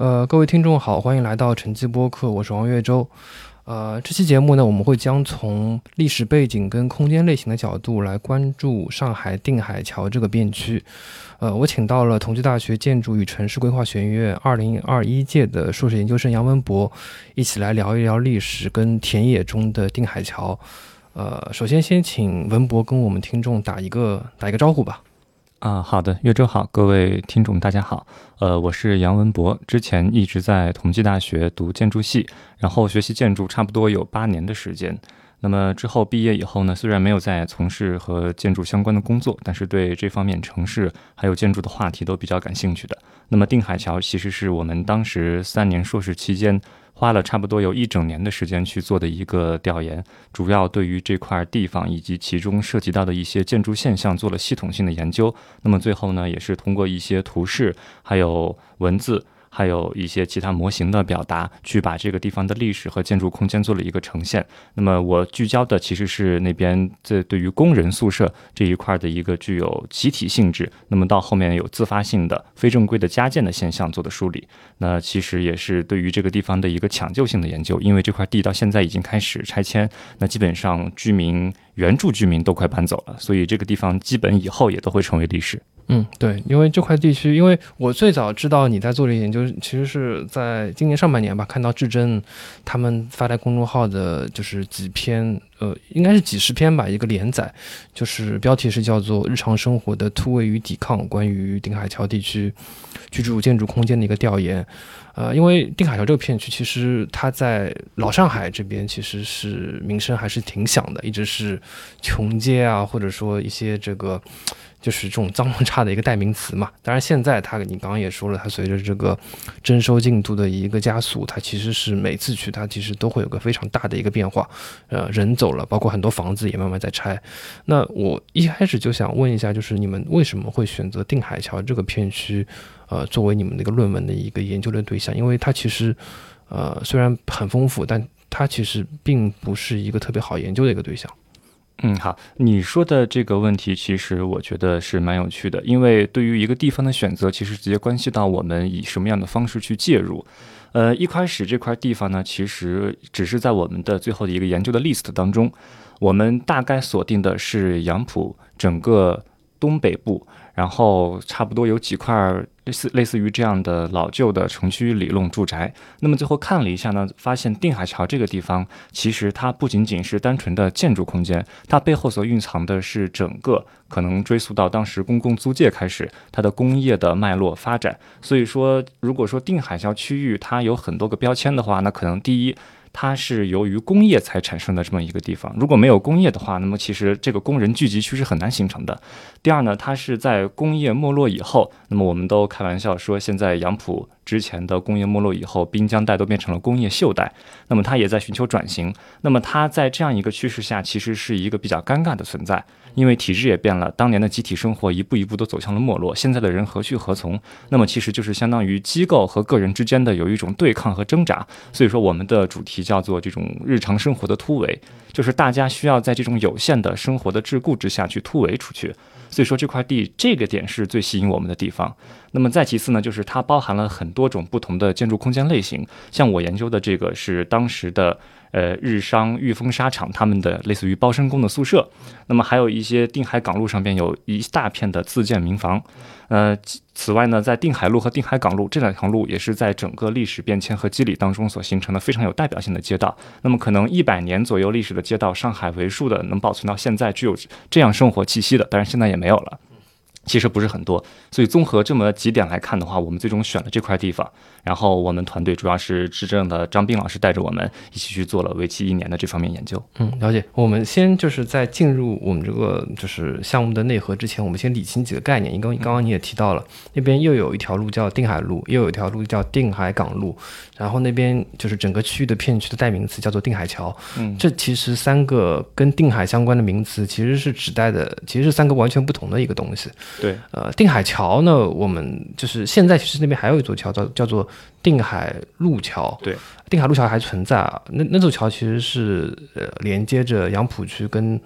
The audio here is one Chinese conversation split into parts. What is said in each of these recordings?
呃，各位听众好，欢迎来到晨记播客，我是王岳洲。呃，这期节目呢，我们会将从历史背景跟空间类型的角度来关注上海定海桥这个变区。呃，我请到了同济大学建筑与城市规划学院二零二一届的硕士研究生杨文博，一起来聊一聊历史跟田野中的定海桥。呃，首先先请文博跟我们听众打一个打一个招呼吧。啊，好的，岳州好，各位听众大家好，呃，我是杨文博，之前一直在同济大学读建筑系，然后学习建筑差不多有八年的时间。那么之后毕业以后呢，虽然没有在从事和建筑相关的工作，但是对这方面城市还有建筑的话题都比较感兴趣的。那么定海桥其实是我们当时三年硕士期间。花了差不多有一整年的时间去做的一个调研，主要对于这块地方以及其中涉及到的一些建筑现象做了系统性的研究。那么最后呢，也是通过一些图示还有文字。还有一些其他模型的表达，去把这个地方的历史和建筑空间做了一个呈现。那么我聚焦的其实是那边这对于工人宿舍这一块的一个具有集体性质，那么到后面有自发性的非正规的加建的现象做的梳理。那其实也是对于这个地方的一个抢救性的研究，因为这块地到现在已经开始拆迁，那基本上居民原住居民都快搬走了，所以这个地方基本以后也都会成为历史。嗯，对，因为这块地区，因为我最早知道你在做这研究，其实是在今年上半年吧，看到智臻他们发在公众号的，就是几篇，呃，应该是几十篇吧，一个连载，就是标题是叫做《日常生活的突围与抵抗》，关于定海桥地区居住建筑空间的一个调研。呃，因为定海桥这个片区，其实它在老上海这边其实是名声还是挺响的，一直是穷街啊，或者说一些这个。就是这种脏乱差的一个代名词嘛。当然，现在它你刚刚也说了，它随着这个征收进度的一个加速，它其实是每次去它其实都会有个非常大的一个变化。呃，人走了，包括很多房子也慢慢在拆。那我一开始就想问一下，就是你们为什么会选择定海桥这个片区，呃，作为你们那个论文的一个研究的对象？因为它其实，呃，虽然很丰富，但它其实并不是一个特别好研究的一个对象。嗯，好，你说的这个问题，其实我觉得是蛮有趣的，因为对于一个地方的选择，其实直接关系到我们以什么样的方式去介入。呃，一开始这块地方呢，其实只是在我们的最后的一个研究的 list 当中，我们大概锁定的是杨浦整个东北部。然后差不多有几块类似类似于这样的老旧的城区里弄住宅。那么最后看了一下呢，发现定海桥这个地方其实它不仅仅是单纯的建筑空间，它背后所蕴藏的是整个可能追溯到当时公共租界开始它的工业的脉络发展。所以说，如果说定海桥区域它有很多个标签的话，那可能第一。它是由于工业才产生的这么一个地方，如果没有工业的话，那么其实这个工人聚集区是很难形成的。第二呢，它是在工业没落以后，那么我们都开玩笑说，现在杨浦之前的工业没落以后，滨江带都变成了工业锈带，那么它也在寻求转型。那么它在这样一个趋势下，其实是一个比较尴尬的存在。因为体制也变了，当年的集体生活一步一步都走向了没落，现在的人何去何从？那么其实就是相当于机构和个人之间的有一种对抗和挣扎。所以说我们的主题叫做这种日常生活的突围，就是大家需要在这种有限的生活的桎梏之下去突围出去。所以说这块地这个点是最吸引我们的地方。那么再其次呢，就是它包含了很多种不同的建筑空间类型，像我研究的这个是当时的。呃，日商裕丰纱厂他们的类似于包身工的宿舍，那么还有一些定海港路上边有一大片的自建民房。呃，此外呢，在定海路和定海港路这两条路也是在整个历史变迁和肌理当中所形成的非常有代表性的街道。那么可能一百年左右历史的街道，上海为数的能保存到现在具有这样生活气息的，当然现在也没有了。其实不是很多，所以综合这么几点来看的话，我们最终选了这块地方。然后我们团队主要是执政的张斌老师带着我们一起去做了为期一年的这方面研究。嗯，了解。我们先就是在进入我们这个就是项目的内核之前，我们先理清几个概念。因为刚刚你也提到了，那边又有一条路叫定海路，又有一条路叫定海港路，然后那边就是整个区域的片区的代名词叫做定海桥。嗯，这其实三个跟定海相关的名词，其实是指代的，其实是三个完全不同的一个东西。对，呃，定海桥呢，我们就是现在其实那边还有一座桥叫叫做定海路桥。对，定海路桥还存在啊。那那座桥其实是呃连接着杨浦区跟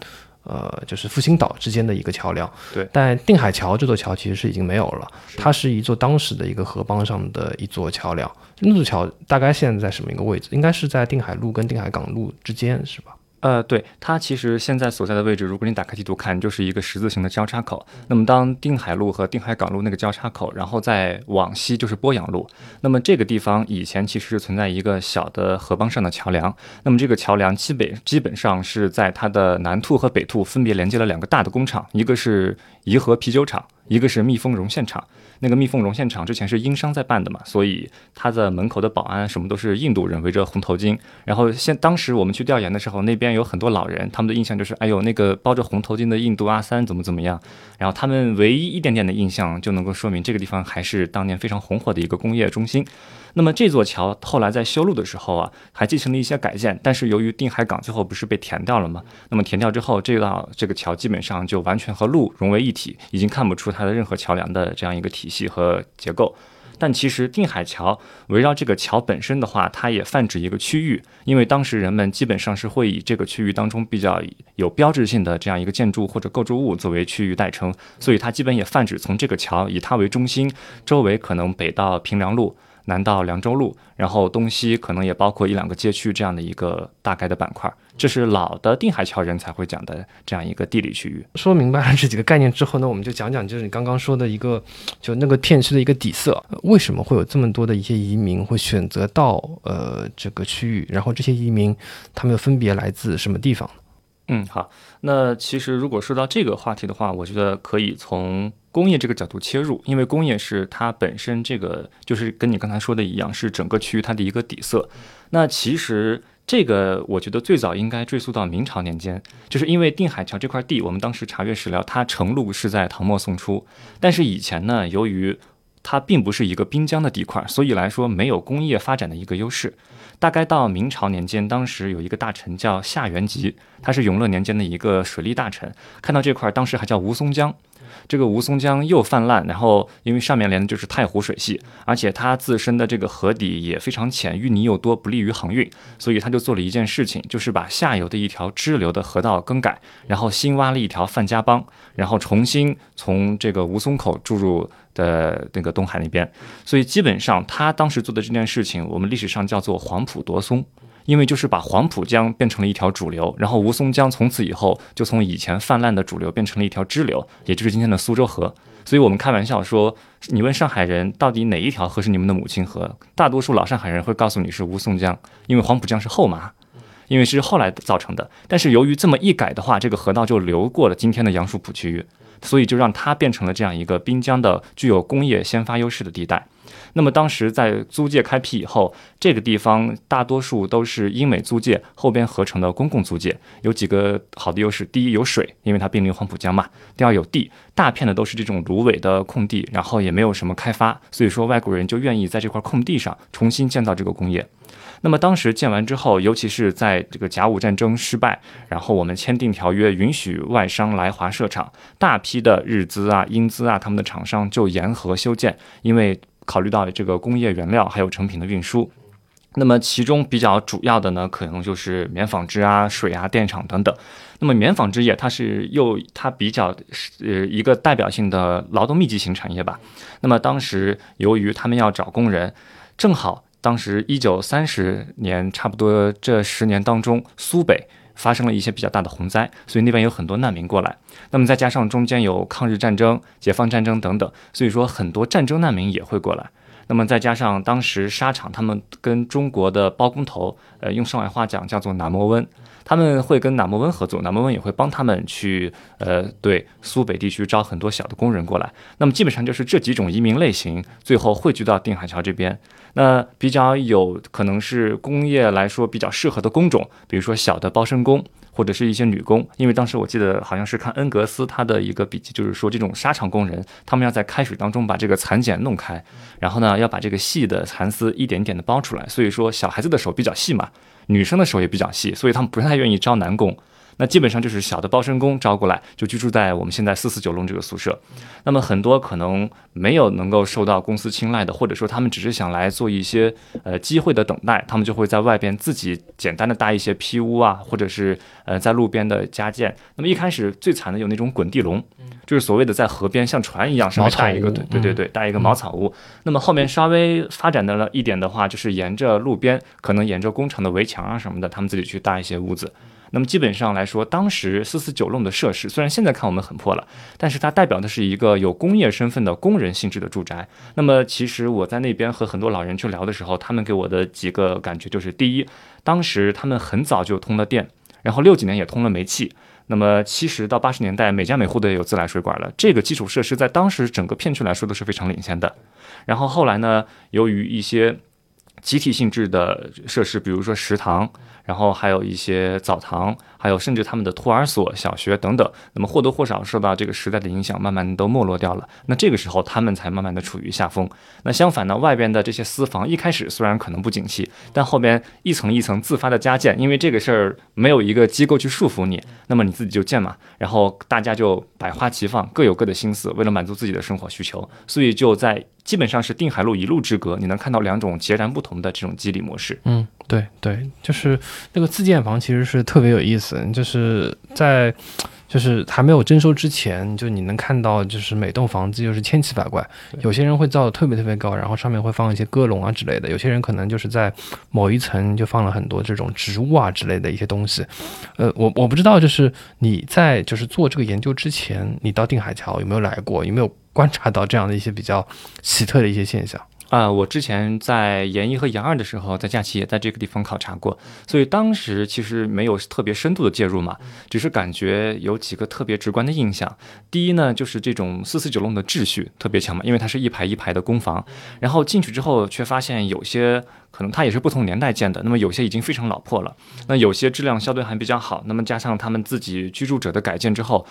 呃，就是复兴岛之间的一个桥梁。对，但定海桥这座桥其实是已经没有了，它是一座当时的一个河浜上的一座桥梁。那座桥大概现在在什么一个位置？应该是在定海路跟定海港路之间，是吧？呃，对，它其实现在所在的位置，如果你打开地图看，就是一个十字形的交叉口。那么，当定海路和定海港路那个交叉口，然后再往西就是波阳路。那么这个地方以前其实是存在一个小的河浜上的桥梁。那么这个桥梁基本基本上是在它的南兔和北兔分别连接了两个大的工厂，一个是颐和啤酒厂，一个是蜜蜂绒线厂。那个蜜蜂绒线厂之前是英商在办的嘛，所以它的门口的保安什么都是印度人，围着红头巾。然后现当时我们去调研的时候，那边有很多老人，他们的印象就是，哎呦，那个包着红头巾的印度阿三怎么怎么样。然后他们唯一一点点的印象就能够说明这个地方还是当年非常红火的一个工业中心。那么这座桥后来在修路的时候啊，还进行了一些改建，但是由于定海港最后不是被填掉了吗？那么填掉之后，这道这个桥基本上就完全和路融为一体，已经看不出它的任何桥梁的这样一个体系和结构。但其实定海桥围绕这个桥本身的话，它也泛指一个区域，因为当时人们基本上是会以这个区域当中比较有标志性的这样一个建筑或者构筑物作为区域代称，所以它基本也泛指从这个桥以它为中心，周围可能北到平凉路。南到凉州路，然后东西可能也包括一两个街区这样的一个大概的板块，这是老的定海桥人才会讲的这样一个地理区域。说明白了这几个概念之后呢，我们就讲讲就是你刚刚说的一个，就那个片区的一个底色，为什么会有这么多的一些移民会选择到呃这个区域？然后这些移民他们又分别来自什么地方呢？嗯，好，那其实如果说到这个话题的话，我觉得可以从。工业这个角度切入，因为工业是它本身这个就是跟你刚才说的一样，是整个区域它的一个底色。那其实这个我觉得最早应该追溯到明朝年间，就是因为定海桥这块地，我们当时查阅史料，它成路是在唐末宋初。但是以前呢，由于它并不是一个滨江的地块，所以来说没有工业发展的一个优势。大概到明朝年间，当时有一个大臣叫夏元吉，他是永乐年间的一个水利大臣，看到这块当时还叫吴淞江。这个吴淞江又泛滥，然后因为上面连的就是太湖水系，而且它自身的这个河底也非常浅，淤泥又多，不利于航运，所以他就做了一件事情，就是把下游的一条支流的河道更改，然后新挖了一条范家浜，然后重新从这个吴淞口注入的那个东海那边，所以基本上他当时做的这件事情，我们历史上叫做黄埔夺松。因为就是把黄浦江变成了一条主流，然后吴淞江从此以后就从以前泛滥的主流变成了一条支流，也就是今天的苏州河。所以我们开玩笑说，你问上海人到底哪一条河是你们的母亲河，大多数老上海人会告诉你是吴淞江，因为黄浦江是后妈，因为是后来造成的。但是由于这么一改的话，这个河道就流过了今天的杨树浦区域，所以就让它变成了这样一个滨江的具有工业先发优势的地带。那么当时在租界开辟以后，这个地方大多数都是英美租界后边合成的公共租界，有几个好的优势：第一有水，因为它濒临黄浦江嘛；第二有地，大片的都是这种芦苇的空地，然后也没有什么开发，所以说外国人就愿意在这块空地上重新建造这个工业。那么当时建完之后，尤其是在这个甲午战争失败，然后我们签订条约，允许外商来华设厂，大批的日资啊、英资啊，他们的厂商就沿河修建，因为。考虑到这个工业原料还有成品的运输，那么其中比较主要的呢，可能就是棉纺织啊、水啊、电厂等等。那么棉纺织业它是又它比较呃一个代表性的劳动密集型产业吧。那么当时由于他们要找工人，正好当时一九三十年差不多这十年当中，苏北。发生了一些比较大的洪灾，所以那边有很多难民过来。那么再加上中间有抗日战争、解放战争等等，所以说很多战争难民也会过来。那么再加上当时沙场他们跟中国的包工头，呃，用上海话讲叫做“纳摩温”，他们会跟纳摩温合作，纳摩温也会帮他们去，呃，对苏北地区招很多小的工人过来。那么基本上就是这几种移民类型，最后汇聚到定海桥这边。那比较有可能是工业来说比较适合的工种，比如说小的包身工或者是一些女工，因为当时我记得好像是看恩格斯他的一个笔记，就是说这种沙场工人，他们要在开水当中把这个蚕茧弄开，然后呢要把这个细的蚕丝一点点的包出来，所以说小孩子的手比较细嘛，女生的手也比较细，所以他们不太愿意招男工。那基本上就是小的包身工招过来，就居住在我们现在四四九弄这个宿舍。那么很多可能没有能够受到公司青睐的，或者说他们只是想来做一些呃机会的等待，他们就会在外边自己简单的搭一些坯屋啊，或者是呃在路边的加建。那么一开始最惨的有那种滚地笼，就是所谓的在河边像船一样上面搭一个，对对对对，搭一个茅草屋。那么后面稍微发展的了一点的话，就是沿着路边，可能沿着工厂的围墙啊什么的，他们自己去搭一些屋子。那么基本上来说，当时四四九弄的设施，虽然现在看我们很破了，但是它代表的是一个有工业身份的工人性质的住宅。那么其实我在那边和很多老人去聊的时候，他们给我的几个感觉就是：第一，当时他们很早就通了电，然后六几年也通了煤气。那么七十到八十年代，每家每户都有自来水管了，这个基础设施在当时整个片区来说都是非常领先的。然后后来呢，由于一些集体性质的设施，比如说食堂。然后还有一些澡堂，还有甚至他们的托儿所、小学等等，那么或多或少受到这个时代的影响，慢慢都没落掉了。那这个时候，他们才慢慢的处于下风。那相反呢，外边的这些私房，一开始虽然可能不景气，但后边一层一层自发的加建，因为这个事儿没有一个机构去束缚你，那么你自己就建嘛。然后大家就百花齐放，各有各的心思，为了满足自己的生活需求，所以就在。基本上是定海路一路之隔，你能看到两种截然不同的这种机理模式。嗯，对对，就是那个自建房其实是特别有意思，就是在就是还没有征收之前，就你能看到就是每栋房子就是千奇百怪，有些人会造的特别特别高，然后上面会放一些鸽笼啊之类的，有些人可能就是在某一层就放了很多这种植物啊之类的一些东西。呃，我我不知道，就是你在就是做这个研究之前，你到定海桥有没有来过？有没有？观察到这样的一些比较奇特的一些现象啊！我之前在研一和研二的时候，在假期也在这个地方考察过，所以当时其实没有特别深度的介入嘛，只是感觉有几个特别直观的印象。第一呢，就是这种四四九弄的秩序特别强嘛，因为它是一排一排的公房，然后进去之后却发现有些可能它也是不同年代建的，那么有些已经非常老破了，那有些质量相对还比较好，那么加上他们自己居住者的改建之后。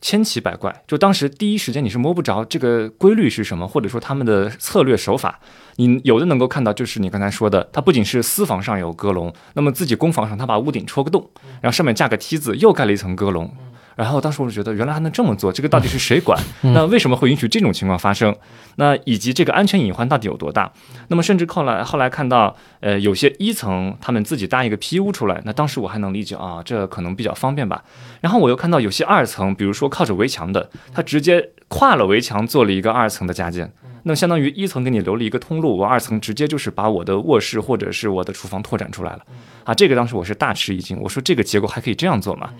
千奇百怪，就当时第一时间你是摸不着这个规律是什么，或者说他们的策略手法，你有的能够看到，就是你刚才说的，它不仅是私房上有鸽笼，那么自己公房上他把屋顶戳个洞，然后上面架个梯子，又盖了一层鸽笼。然后当时我就觉得，原来还能这么做，这个到底是谁管？那为什么会允许这种情况发生？那以及这个安全隐患到底有多大？那么甚至后来后来看到，呃，有些一层他们自己搭一个皮屋出来，那当时我还能理解啊，这可能比较方便吧。然后我又看到有些二层，比如说靠着围墙的，他直接跨了围墙做了一个二层的加建。那相当于一层给你留了一个通路，我二层直接就是把我的卧室或者是我的厨房拓展出来了，啊，这个当时我是大吃一惊，我说这个结构还可以这样做吗？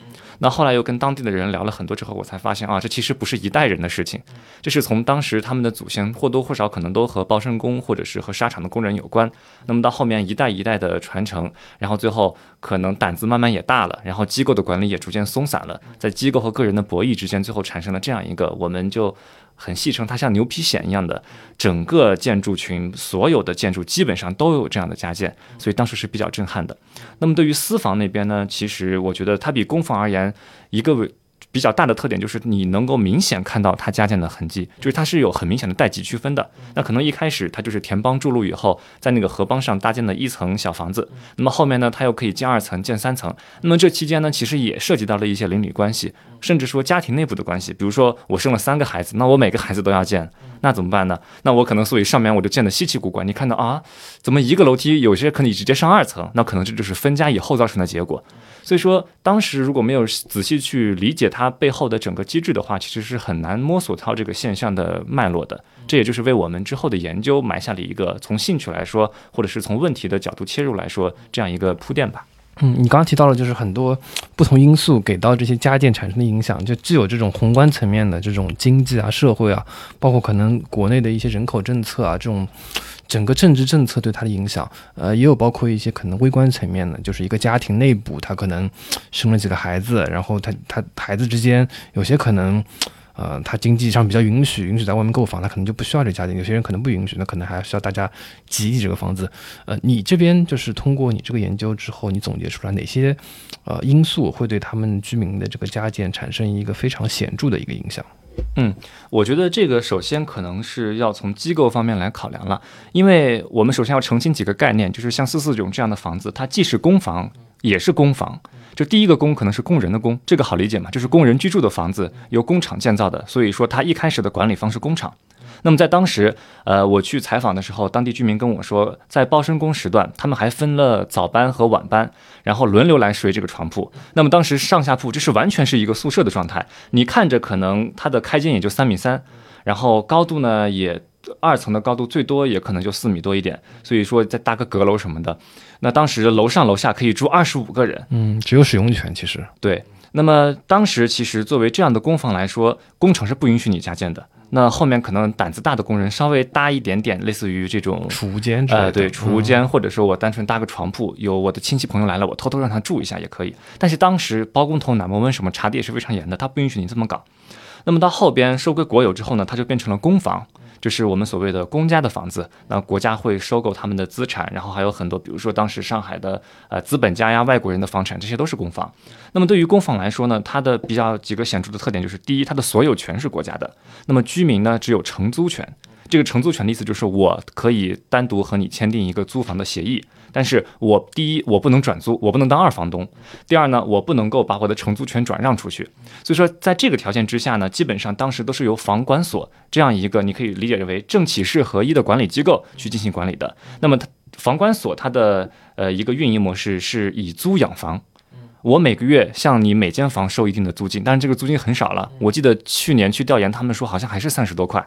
那后来又跟当地的人聊了很多之后，我才发现啊，这其实不是一代人的事情，这是从当时他们的祖先或多或少可能都和包身工或者是和沙场的工人有关，那么到后面一代一代的传承，然后最后可能胆子慢慢也大了，然后机构的管理也逐渐松散了，在机构和个人的博弈之间，最后产生了这样一个，我们就。很细称它像牛皮癣一样的整个建筑群，所有的建筑基本上都有这样的加建，所以当时是比较震撼的。那么对于私房那边呢，其实我觉得它比公房而言，一个。比较大的特点就是你能够明显看到它加建的痕迹，就是它是有很明显的代际区分的。那可能一开始它就是田帮筑路以后，在那个河帮上搭建的一层小房子，那么后面呢，它又可以建二层、建三层。那么这期间呢，其实也涉及到了一些邻里关系，甚至说家庭内部的关系。比如说我生了三个孩子，那我每个孩子都要建，那怎么办呢？那我可能所以上面我就建的稀奇古怪。你看到啊，怎么一个楼梯有些可以直接上二层？那可能这就是分家以后造成的结果。所以说，当时如果没有仔细去理解它背后的整个机制的话，其实是很难摸索到这个现象的脉络的。这也就是为我们之后的研究埋下了一个从兴趣来说，或者是从问题的角度切入来说这样一个铺垫吧。嗯，你刚刚提到了，就是很多不同因素给到这些家电产生的影响，就既有这种宏观层面的这种经济啊、社会啊，包括可能国内的一些人口政策啊这种。整个政治政策对他的影响，呃，也有包括一些可能微观层面的，就是一个家庭内部，他可能生了几个孩子，然后他他孩子之间有些可能，呃，他经济上比较允许，允许在外面购房，他可能就不需要这家庭；有些人可能不允许，那可能还需要大家挤这个房子。呃，你这边就是通过你这个研究之后，你总结出来哪些呃因素会对他们居民的这个家建产生一个非常显著的一个影响？嗯我觉得这个首先可能是要从机构方面来考量了，因为我们首先要澄清几个概念，就是像四四九这样的房子，它既是公房也是公房。就第一个工可能是工人的工，这个好理解嘛，就是工人居住的房子，由工厂建造的，所以说它一开始的管理方是工厂。那么在当时，呃，我去采访的时候，当地居民跟我说，在包身工时段，他们还分了早班和晚班，然后轮流来睡这个床铺。那么当时上下铺，这是完全是一个宿舍的状态。你看着可能它的开间也就三米三，然后高度呢也二层的高度最多也可能就四米多一点，所以说再搭个阁楼什么的，那当时楼上楼下可以住二十五个人。嗯，只有使用权其实。对，那么当时其实作为这样的工房来说，工程是不允许你加建的。那后面可能胆子大的工人稍微搭一点点，类似于这种储物间之类的，呃，对，储物间，或者说我单纯搭个床铺，有我的亲戚朋友来了，我偷偷让他住一下也可以。但是当时包工头、哪门温什么查的也是非常严的，他不允许你这么搞。那么到后边收归国有之后呢，它就变成了公房。就是我们所谓的公家的房子，那国家会收购他们的资产，然后还有很多，比如说当时上海的呃资本家呀、外国人的房产，这些都是公房。那么对于公房来说呢，它的比较几个显著的特点就是：第一，它的所有权是国家的；那么居民呢只有承租权。这个承租权的意思就是我可以单独和你签订一个租房的协议。但是我第一，我不能转租，我不能当二房东；第二呢，我不能够把我的承租权转让出去。所以说，在这个条件之下呢，基本上当时都是由房管所这样一个你可以理解为政企事合一的管理机构去进行管理的。那么，它房管所它的呃一个运营模式是以租养房，我每个月向你每间房收一定的租金，但是这个租金很少了。我记得去年去调研，他们说好像还是三十多块，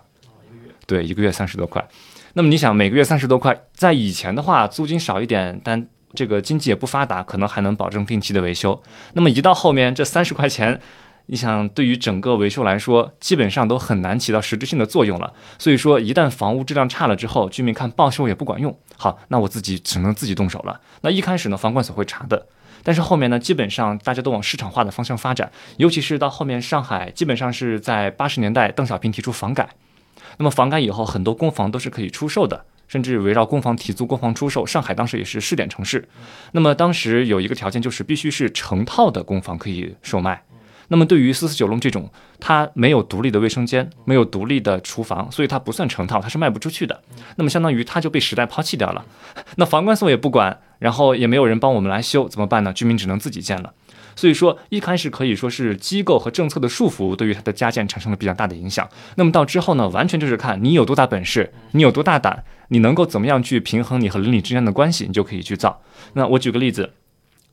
对，一个月三十多块。那么你想每个月三十多块，在以前的话租金少一点，但这个经济也不发达，可能还能保证定期的维修。那么一到后面这三十块钱，你想对于整个维修来说，基本上都很难起到实质性的作用了。所以说一旦房屋质量差了之后，居民看报修也不管用。好，那我自己只能自己动手了。那一开始呢，房管所会查的，但是后面呢，基本上大家都往市场化的方向发展，尤其是到后面上海，基本上是在八十年代，邓小平提出房改。那么房改以后，很多公房都是可以出售的，甚至围绕公房提租、公房出售。上海当时也是试点城市。那么当时有一个条件，就是必须是成套的公房可以售卖。那么对于四四九弄这种，它没有独立的卫生间，没有独立的厨房，所以它不算成套，它是卖不出去的。那么相当于它就被时代抛弃掉了。那房管所也不管，然后也没有人帮我们来修，怎么办呢？居民只能自己建了。所以说，一开始可以说是机构和政策的束缚对于它的加建产生了比较大的影响。那么到之后呢，完全就是看你有多大本事，你有多大胆，你能够怎么样去平衡你和邻里之间的关系，你就可以去造。那我举个例子，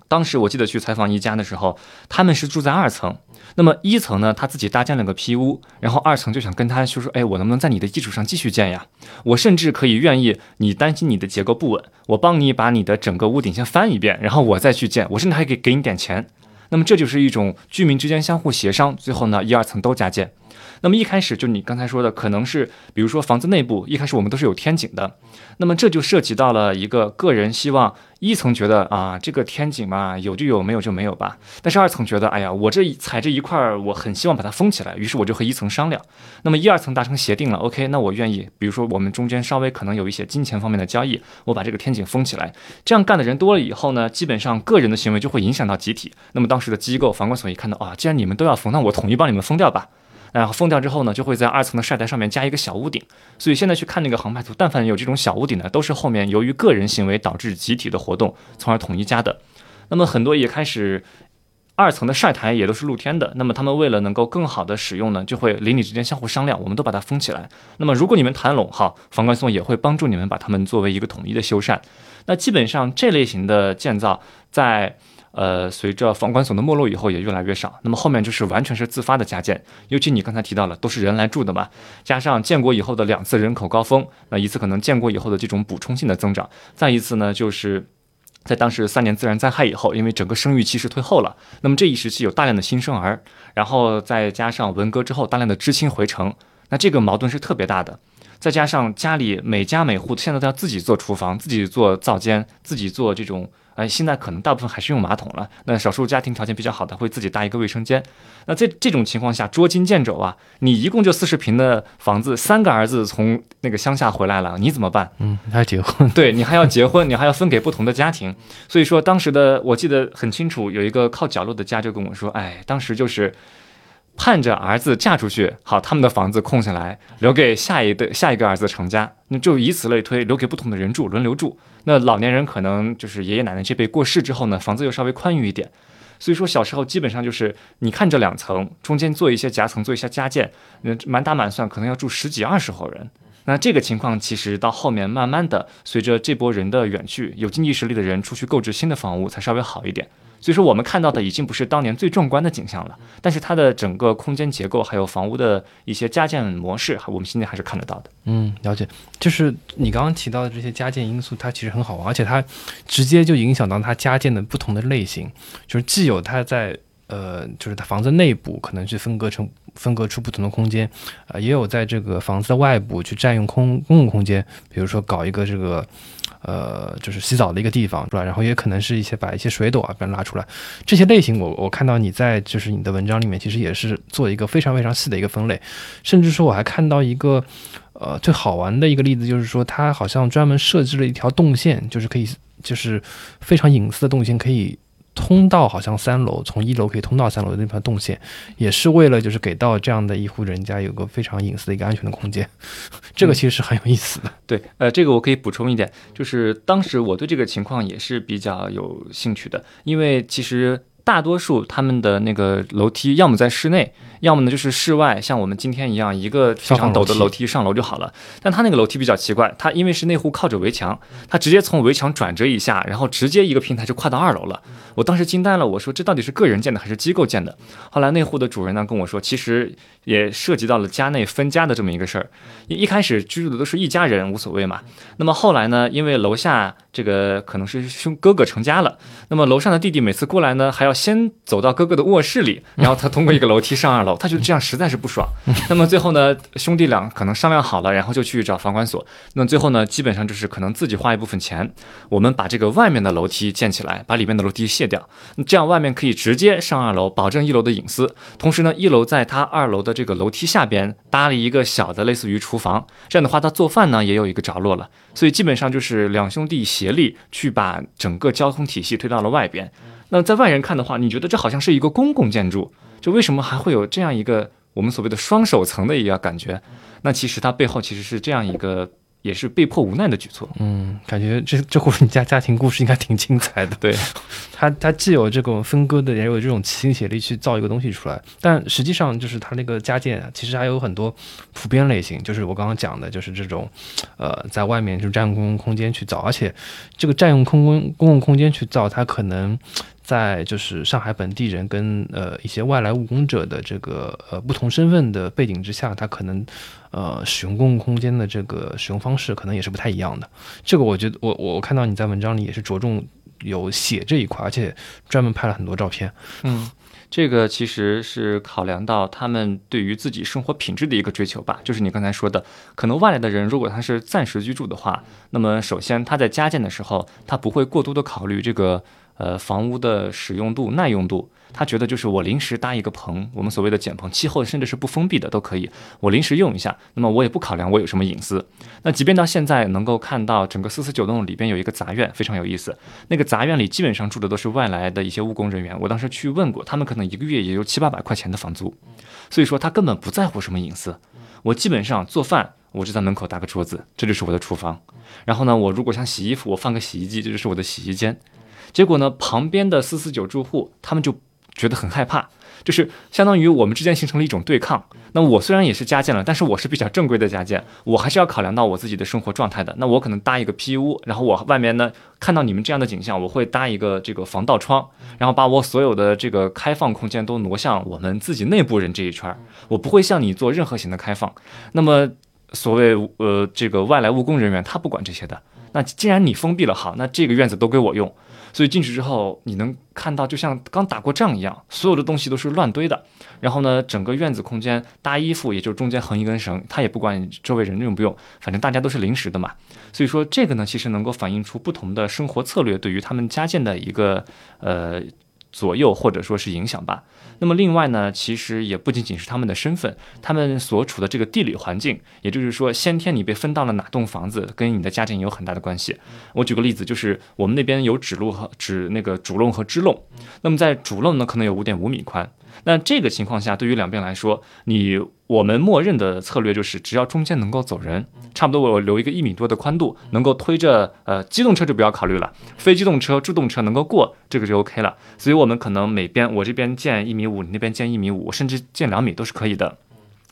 当时我记得去采访一家的时候，他们是住在二层，那么一层呢，他自己搭建了个批屋，然后二层就想跟他说说，哎，我能不能在你的基础上继续建呀？我甚至可以愿意，你担心你的结构不稳，我帮你把你的整个屋顶先翻一遍，然后我再去建，我甚至还可以给你点钱。那么这就是一种居民之间相互协商，最后呢一二层都加建。那么一开始就你刚才说的，可能是比如说房子内部一开始我们都是有天井的，那么这就涉及到了一个个人希望一层觉得啊这个天井嘛有就有没有就没有吧，但是二层觉得哎呀我这踩这一块儿我很希望把它封起来，于是我就和一层商量，那么一二层达成协定了，OK，那我愿意，比如说我们中间稍微可能有一些金钱方面的交易，我把这个天井封起来，这样干的人多了以后呢，基本上个人的行为就会影响到集体，那么当时的机构房管所一看到啊，既然你们都要封，那我统一帮你们封掉吧。然后封掉之后呢，就会在二层的晒台上面加一个小屋顶。所以现在去看那个航拍图，但凡有这种小屋顶的，都是后面由于个人行为导致集体的活动，从而统一加的。那么很多也开始二层的晒台也都是露天的。那么他们为了能够更好的使用呢，就会邻里之间相互商量，我们都把它封起来。那么如果你们谈拢好，房管所也会帮助你们把它们作为一个统一的修缮。那基本上这类型的建造在。呃，随着房管所的没落以后，也越来越少。那么后面就是完全是自发的加建，尤其你刚才提到了，都是人来住的嘛，加上建国以后的两次人口高峰，那一次可能建国以后的这种补充性的增长，再一次呢，就是在当时三年自然灾害以后，因为整个生育期是退后了，那么这一时期有大量的新生儿，然后再加上文革之后大量的知青回城，那这个矛盾是特别大的。再加上家里每家每户现在都要自己做厨房，自己做灶间，自己做这种。哎，现在可能大部分还是用马桶了。那少数家庭条件比较好的，会自己搭一个卫生间。那在这种情况下，捉襟见肘啊！你一共就四十平的房子，三个儿子从那个乡下回来了，你怎么办？嗯，还要结婚？对你还要结婚，你还要分给不同的家庭。所以说，当时的我记得很清楚，有一个靠角落的家就跟我说：“哎，当时就是盼着儿子嫁出去，好，他们的房子空下来，留给下一的下一个儿子成家，那就以此类推，留给不同的人住，轮流住。那老年人可能就是爷爷奶奶这辈过世之后呢，房子又稍微宽裕一点。所以说小时候基本上就是你看这两层，中间做一些夹层，做一些加建，那满打满算可能要住十几二十号人。那这个情况其实到后面慢慢的随着这波人的远去，有经济实力的人出去购置新的房屋才稍微好一点。所以说，我们看到的已经不是当年最壮观的景象了，但是它的整个空间结构，还有房屋的一些加建模式，我们现在还是看得到的。嗯，了解。就是你刚刚提到的这些加建因素，它其实很好玩，而且它直接就影响到它加建的不同的类型。就是既有它在呃，就是它房子内部可能去分割成分割出不同的空间，啊，也有在这个房子的外部去占用空公共空间，比如说搞一个这个。呃，就是洗澡的一个地方，是吧？然后也可能是一些把一些水斗啊，把它拉出来，这些类型，我我看到你在就是你的文章里面，其实也是做一个非常非常细的一个分类，甚至说我还看到一个呃最好玩的一个例子，就是说它好像专门设置了一条动线，就是可以就是非常隐私的动线，可以。通到好像三楼，从一楼可以通到三楼的那条动线，也是为了就是给到这样的一户人家有个非常隐私的一个安全的空间，这个其实是很有意思的。对，呃，这个我可以补充一点，就是当时我对这个情况也是比较有兴趣的，因为其实大多数他们的那个楼梯要么在室内。要么呢就是室外，像我们今天一样，一个非常陡的楼梯上楼就好了。但他那个楼梯比较奇怪，他因为是内户靠着围墙，他直接从围墙转折一下，然后直接一个平台就跨到二楼了。我当时惊呆了，我说这到底是个人建的还是机构建的？后来内户的主人呢跟我说，其实也涉及到了家内分家的这么一个事儿。一一开始居住的都是一家人，无所谓嘛。那么后来呢，因为楼下这个可能是兄哥哥成家了，那么楼上的弟弟每次过来呢，还要先走到哥哥的卧室里，然后他通过一个楼梯上二楼。他觉得这样实在是不爽，那么最后呢，兄弟俩可能商量好了，然后就去找房管所。那最后呢，基本上就是可能自己花一部分钱，我们把这个外面的楼梯建起来，把里面的楼梯卸掉，这样外面可以直接上二楼，保证一楼的隐私。同时呢，一楼在他二楼的这个楼梯下边搭了一个小的类似于厨房，这样的话他做饭呢也有一个着落了。所以基本上就是两兄弟协力去把整个交通体系推到了外边。那在外人看的话，你觉得这好像是一个公共建筑？就为什么还会有这样一个我们所谓的双手层的一个感觉？那其实它背后其实是这样一个，也是被迫无奈的举措。嗯，感觉这这户人家家庭故事应该挺精彩的。对，它它既有这种分割的，也有这种齐心协力去造一个东西出来。但实际上就是它那个家建，其实还有很多普遍类型，就是我刚刚讲的，就是这种，呃，在外面就占用公共空间去造，而且这个占用空公公共空间去造，它可能。在就是上海本地人跟呃一些外来务工者的这个呃不同身份的背景之下，他可能呃使用公共空间的这个使用方式可能也是不太一样的。这个我觉得我我看到你在文章里也是着重有写这一块，而且专门拍了很多照片。嗯，这个其实是考量到他们对于自己生活品质的一个追求吧。就是你刚才说的，可能外来的人如果他是暂时居住的话，那么首先他在加建的时候，他不会过多的考虑这个。呃，房屋的使用度、耐用度，他觉得就是我临时搭一个棚，我们所谓的简棚，气候甚至是不封闭的都可以，我临时用一下，那么我也不考量我有什么隐私。那即便到现在能够看到整个四四九栋里边有一个杂院，非常有意思。那个杂院里基本上住的都是外来的一些务工人员，我当时去问过，他们可能一个月也就七八百块钱的房租，所以说他根本不在乎什么隐私。我基本上做饭，我就在门口搭个桌子，这就是我的厨房。然后呢，我如果想洗衣服，我放个洗衣机，这就是我的洗衣间。结果呢，旁边的四四九住户他们就觉得很害怕，就是相当于我们之间形成了一种对抗。那我虽然也是加建了，但是我是比较正规的加建，我还是要考量到我自己的生活状态的。那我可能搭一个 P 屋，然后我外面呢看到你们这样的景象，我会搭一个这个防盗窗，然后把我所有的这个开放空间都挪向我们自己内部人这一圈，我不会向你做任何型的开放。那么所谓呃这个外来务工人员他不管这些的。那既然你封闭了，好，那这个院子都归我用。所以进去之后，你能看到就像刚打过仗一样，所有的东西都是乱堆的。然后呢，整个院子空间搭衣服，也就中间横一根绳，他也不管周围人用不用，反正大家都是临时的嘛。所以说这个呢，其实能够反映出不同的生活策略对于他们家建的一个呃左右或者说是影响吧。那么另外呢，其实也不仅仅是他们的身份，他们所处的这个地理环境，也就是说，先天你被分到了哪栋房子，跟你的家境有很大的关系。我举个例子，就是我们那边有指路和指那个主路和支路，那么在主路呢，可能有五点五米宽，那这个情况下，对于两边来说，你我们默认的策略就是，只要中间能够走人，差不多我留一个一米多的宽度，能够推着呃机动车就不要考虑了，非机动车、助动车能够过，这个就 OK 了。所以我们可能每边我这边建一米五，你那边建一米五，甚至建两米都是可以的。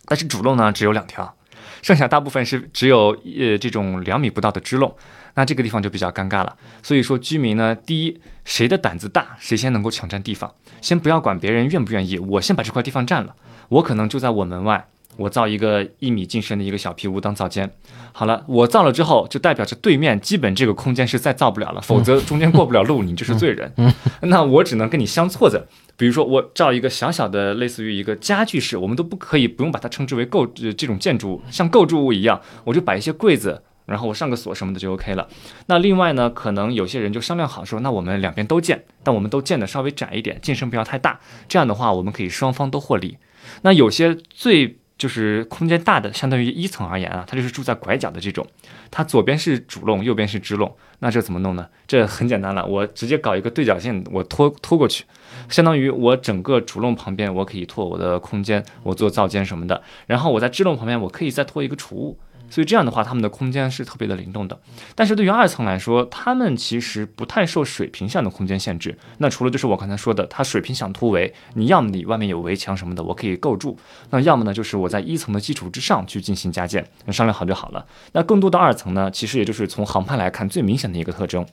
但是主路呢只有两条，剩下大部分是只有呃这种两米不到的支路。那这个地方就比较尴尬了，所以说居民呢，第一，谁的胆子大，谁先能够抢占地方。先不要管别人愿不愿意，我先把这块地方占了。我可能就在我门外，我造一个一米进深的一个小皮屋当灶间。好了，我造了之后，就代表着对面基本这个空间是再造不了了，否则中间过不了路，你就是罪人。那我只能跟你相错着。比如说我造一个小小的，类似于一个家具室，我们都不可以不用把它称之为构呃这种建筑物，像构筑物一样，我就摆一些柜子。然后我上个锁什么的就 OK 了。那另外呢，可能有些人就商量好说，那我们两边都建，但我们都建的稍微窄一点，进深不要太大。这样的话，我们可以双方都获利。那有些最就是空间大的，相当于一层而言啊，它就是住在拐角的这种，它左边是主弄，右边是支弄。那这怎么弄呢？这很简单了，我直接搞一个对角线，我拖拖过去，相当于我整个主弄旁边我可以拖我的空间，我做灶间什么的。然后我在支弄旁边，我可以再拖一个储物。所以这样的话，他们的空间是特别的灵动的。但是对于二层来说，他们其实不太受水平向的空间限制。那除了就是我刚才说的，它水平向突围，你要么你外面有围墙什么的，我可以构筑；那要么呢，就是我在一层的基础之上去进行加建，商量好就好了。那更多的二层呢，其实也就是从航拍来看最明显的一个特征，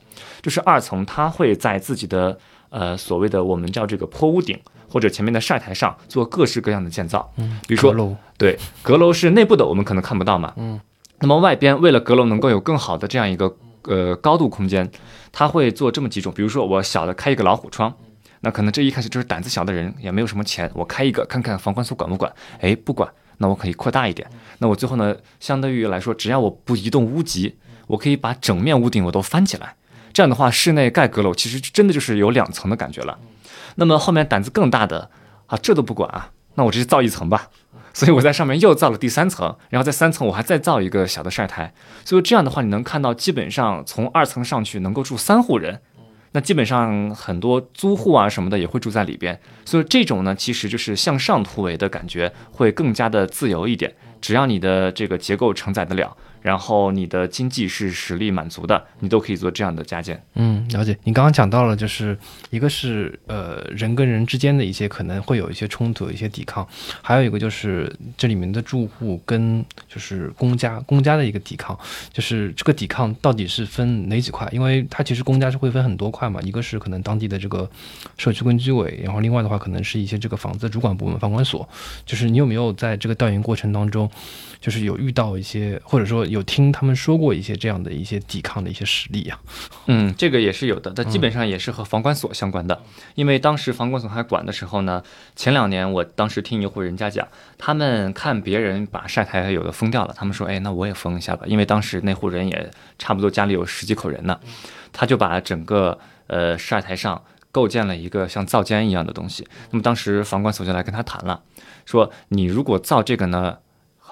就是二层它会在自己的呃所谓的我们叫这个坡屋顶或者前面的晒台上做各式各样的建造。嗯，比如说对阁楼是内部的，我们可能看不到嘛。嗯。那么外边为了阁楼能够有更好的这样一个呃高度空间，它会做这么几种，比如说我小的开一个老虎窗，那可能这一开始就是胆子小的人也没有什么钱，我开一个看看房管所管不管？哎，不管，那我可以扩大一点。那我最后呢，相对于来说，只要我不移动屋脊，我可以把整面屋顶我都翻起来。这样的话，室内盖阁楼其实真的就是有两层的感觉了。那么后面胆子更大的啊，这都不管啊，那我直接造一层吧。所以我在上面又造了第三层，然后在三层我还再造一个小的晒台。所以这样的话，你能看到基本上从二层上去能够住三户人，那基本上很多租户啊什么的也会住在里边。所以这种呢，其实就是向上突围的感觉会更加的自由一点，只要你的这个结构承载得了。然后你的经济是实力满足的，你都可以做这样的加建。嗯，了解。你刚刚讲到了，就是一个是呃人跟人之间的一些可能会有一些冲突、一些抵抗，还有一个就是这里面的住户跟就是公家公家的一个抵抗，就是这个抵抗到底是分哪几块？因为它其实公家是会分很多块嘛，一个是可能当地的这个社区跟居委，然后另外的话可能是一些这个房子主管部门房管所。就是你有没有在这个调研过程当中，就是有遇到一些或者说。有听他们说过一些这样的一些抵抗的一些实例呀，嗯，这个也是有的，但基本上也是和房管所相关的。因为当时房管所还管的时候呢，前两年我当时听一户人家讲，他们看别人把晒台有的封掉了，他们说，哎，那我也封一下吧。因为当时那户人也差不多家里有十几口人呢，他就把整个呃晒台上构建了一个像灶间一样的东西。那么当时房管所就来跟他谈了，说你如果造这个呢。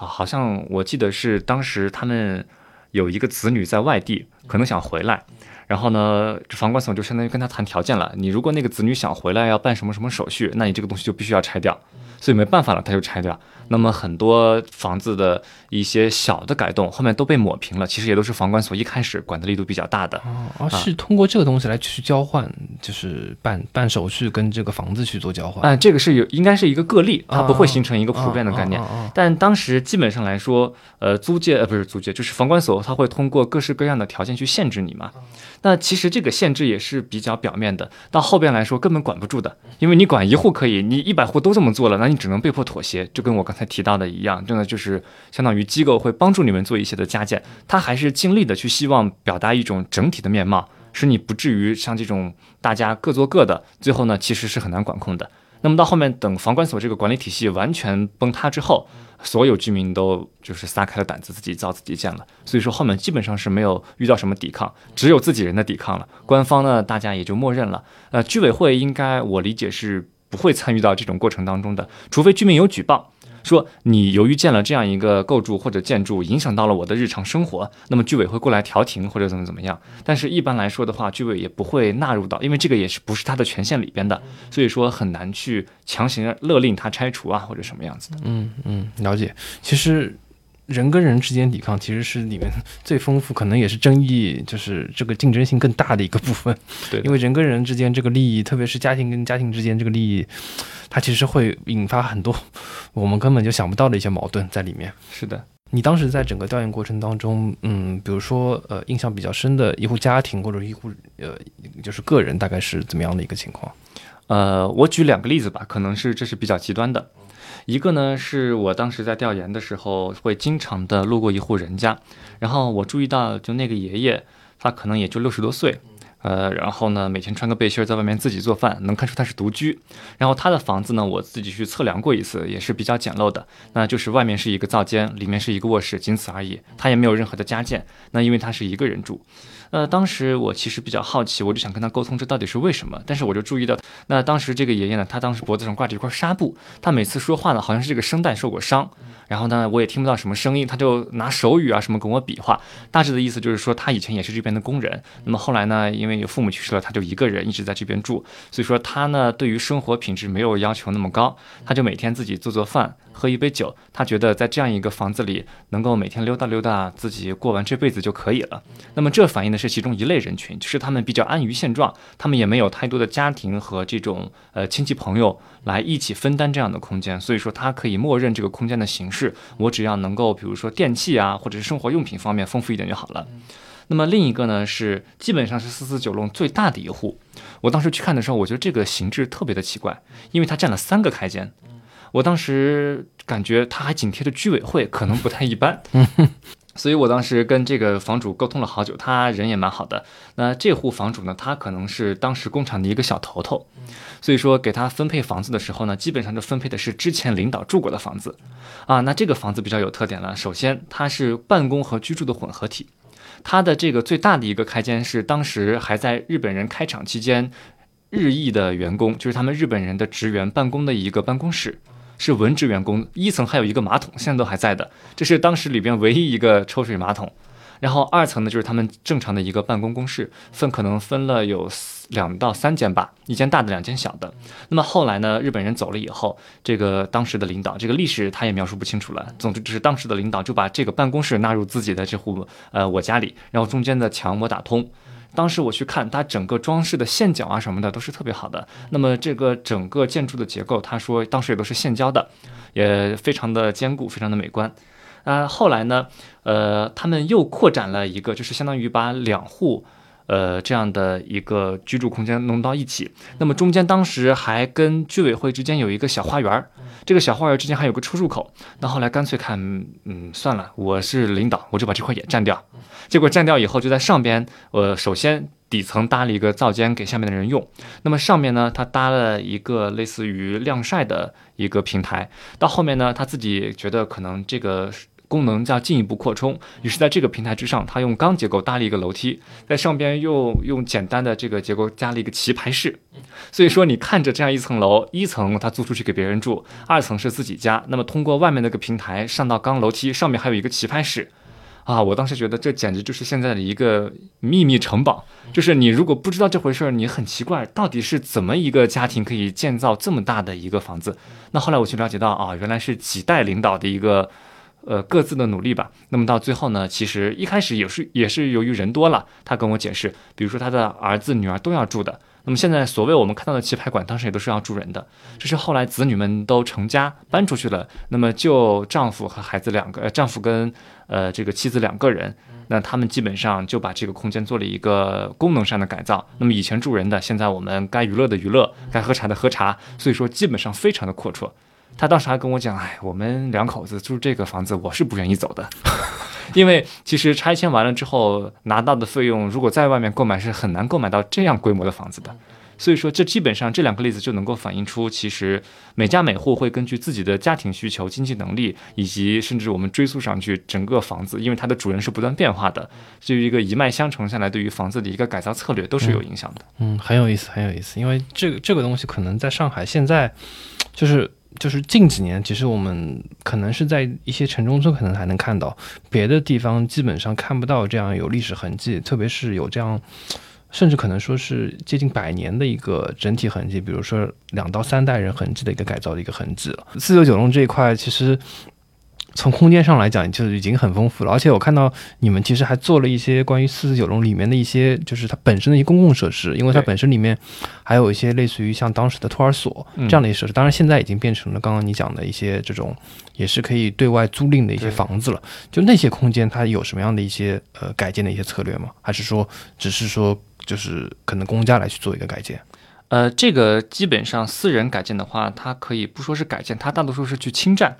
好像我记得是当时他们有一个子女在外地，可能想回来，然后呢，房管所就相当于跟他谈条件了。你如果那个子女想回来，要办什么什么手续，那你这个东西就必须要拆掉。所以没办法了，他就拆掉。那么很多房子的一些小的改动，后面都被抹平了。其实也都是房管所一开始管的力度比较大的。哦，是通过这个东西来去交换，就是办办手续跟这个房子去做交换。哎，这个是有应该是一个个例，它不会形成一个普遍的概念。但当时基本上来说，呃，租界呃不是租界，就是房管所，它会通过各式各样的条件去限制你嘛。那其实这个限制也是比较表面的，到后边来说根本管不住的，因为你管一户可以，你一百户都这么做了，那你只能被迫妥协，就跟我刚才提到的一样，真的就是相当于机构会帮助你们做一些的加建，他还是尽力的去希望表达一种整体的面貌，使你不至于像这种大家各做各的，最后呢其实是很难管控的。那么到后面等房管所这个管理体系完全崩塌之后。所有居民都就是撒开了胆子，自己造自己建了，所以说后面基本上是没有遇到什么抵抗，只有自己人的抵抗了。官方呢，大家也就默认了。呃，居委会应该我理解是不会参与到这种过程当中的，除非居民有举报。说你由于建了这样一个构筑或者建筑，影响到了我的日常生活，那么居委会过来调停或者怎么怎么样。但是一般来说的话，居委也不会纳入到，因为这个也是不是他的权限里边的，所以说很难去强行勒令他拆除啊或者什么样子的。嗯嗯，了解。其实。人跟人之间抵抗，其实是里面最丰富，可能也是争议，就是这个竞争性更大的一个部分。对，因为人跟人之间这个利益，特别是家庭跟家庭之间这个利益，它其实会引发很多我们根本就想不到的一些矛盾在里面。是的，你当时在整个调研过程当中，嗯，比如说呃，印象比较深的一户家庭或者一户呃，就是个人，大概是怎么样的一个情况？呃，我举两个例子吧，可能是这是比较极端的。一个呢，是我当时在调研的时候，会经常的路过一户人家，然后我注意到，就那个爷爷，他可能也就六十多岁，呃，然后呢，每天穿个背心在外面自己做饭，能看出他是独居。然后他的房子呢，我自己去测量过一次，也是比较简陋的，那就是外面是一个灶间，里面是一个卧室，仅此而已，他也没有任何的家建。那因为他是一个人住。呃，当时我其实比较好奇，我就想跟他沟通，这到底是为什么？但是我就注意到，那当时这个爷爷呢，他当时脖子上挂着一块纱布，他每次说话呢，好像是这个声带受过伤。然后呢，我也听不到什么声音，他就拿手语啊什么跟我比划，大致的意思就是说他以前也是这边的工人，那么后来呢，因为有父母去世了，他就一个人一直在这边住，所以说他呢对于生活品质没有要求那么高，他就每天自己做做饭，喝一杯酒，他觉得在这样一个房子里能够每天溜达溜达，自己过完这辈子就可以了。那么这反映的是其中一类人群，就是他们比较安于现状，他们也没有太多的家庭和这种呃亲戚朋友来一起分担这样的空间，所以说他可以默认这个空间的形式。我只要能够，比如说电器啊，或者是生活用品方面丰富一点就好了。那么另一个呢，是基本上是四四九弄最大的一户。我当时去看的时候，我觉得这个形制特别的奇怪，因为它占了三个开间。我当时感觉他还紧贴着居委会，可能不太一般。所以我当时跟这个房主沟通了好久，他人也蛮好的。那这户房主呢，他可能是当时工厂的一个小头头，所以说给他分配房子的时候呢，基本上就分配的是之前领导住过的房子，啊，那这个房子比较有特点了。首先，它是办公和居住的混合体，它的这个最大的一个开间是当时还在日本人开厂期间，日裔的员工，就是他们日本人的职员办公的一个办公室。是文职员工，一层还有一个马桶，现在都还在的。这是当时里边唯一一个抽水马桶。然后二层呢，就是他们正常的一个办公公室，分可能分了有两到三间吧，一间大的，两间小的。那么后来呢，日本人走了以后，这个当时的领导，这个历史他也描述不清楚了。总之就是当时的领导就把这个办公室纳入自己的这户呃我家里，然后中间的墙我打通。当时我去看它整个装饰的线脚啊什么的都是特别好的。那么这个整个建筑的结构，他说当时也都是现浇的，也非常的坚固，非常的美观。啊，后来呢，呃，他们又扩展了一个，就是相当于把两户。呃，这样的一个居住空间弄到一起，那么中间当时还跟居委会之间有一个小花园，这个小花园之间还有个出入口。那后来干脆看，嗯，算了，我是领导，我就把这块也占掉。结果占掉以后，就在上边，呃，首先底层搭了一个灶间给下面的人用，那么上面呢，他搭了一个类似于晾晒的一个平台。到后面呢，他自己觉得可能这个。功能叫进一步扩充，于是在这个平台之上，他用钢结构搭了一个楼梯，在上边又用简单的这个结构加了一个棋牌室。所以说，你看着这样一层楼，一层他租出去给别人住，二层是自己家。那么通过外面那个平台上到钢楼梯，上面还有一个棋牌室。啊，我当时觉得这简直就是现在的一个秘密城堡。就是你如果不知道这回事儿，你很奇怪，到底是怎么一个家庭可以建造这么大的一个房子？那后来我去了解到，啊，原来是几代领导的一个。呃，各自的努力吧。那么到最后呢，其实一开始也是也是由于人多了，他跟我解释，比如说他的儿子女儿都要住的。那么现在所谓我们看到的棋牌馆，当时也都是要住人的。这是后来子女们都成家搬出去了，那么就丈夫和孩子两个，丈夫跟呃这个妻子两个人，那他们基本上就把这个空间做了一个功能上的改造。那么以前住人的，现在我们该娱乐的娱乐，该喝茶的喝茶，所以说基本上非常的阔绰。他当时还跟我讲，哎，我们两口子住这个房子，我是不愿意走的，因为其实拆迁完了之后拿到的费用，如果在外面购买是很难购买到这样规模的房子的。所以说，这基本上这两个例子就能够反映出，其实每家每户会根据自己的家庭需求、经济能力，以及甚至我们追溯上去整个房子，因为它的主人是不断变化的，至于一个一脉相承下来，对于房子的一个改造策略都是有影响的。嗯，很有意思，很有意思，因为这个这个东西可能在上海现在就是。就是近几年，其实我们可能是在一些城中村可能还能看到，别的地方基本上看不到这样有历史痕迹，特别是有这样，甚至可能说是接近百年的一个整体痕迹，比如说两到三代人痕迹的一个改造的一个痕迹。四九九龙这一块，其实。从空间上来讲，就已经很丰富了。而且我看到你们其实还做了一些关于四四九龙里面的一些，就是它本身的一些公共设施，因为它本身里面还有一些类似于像当时的托儿所这样的一些设施。当然，现在已经变成了刚刚你讲的一些这种，也是可以对外租赁的一些房子了。就那些空间，它有什么样的一些呃改建的一些策略吗？还是说只是说就是可能公家来去做一个改建？呃，这个基本上私人改建的话，它可以不说是改建，它大多数是去侵占。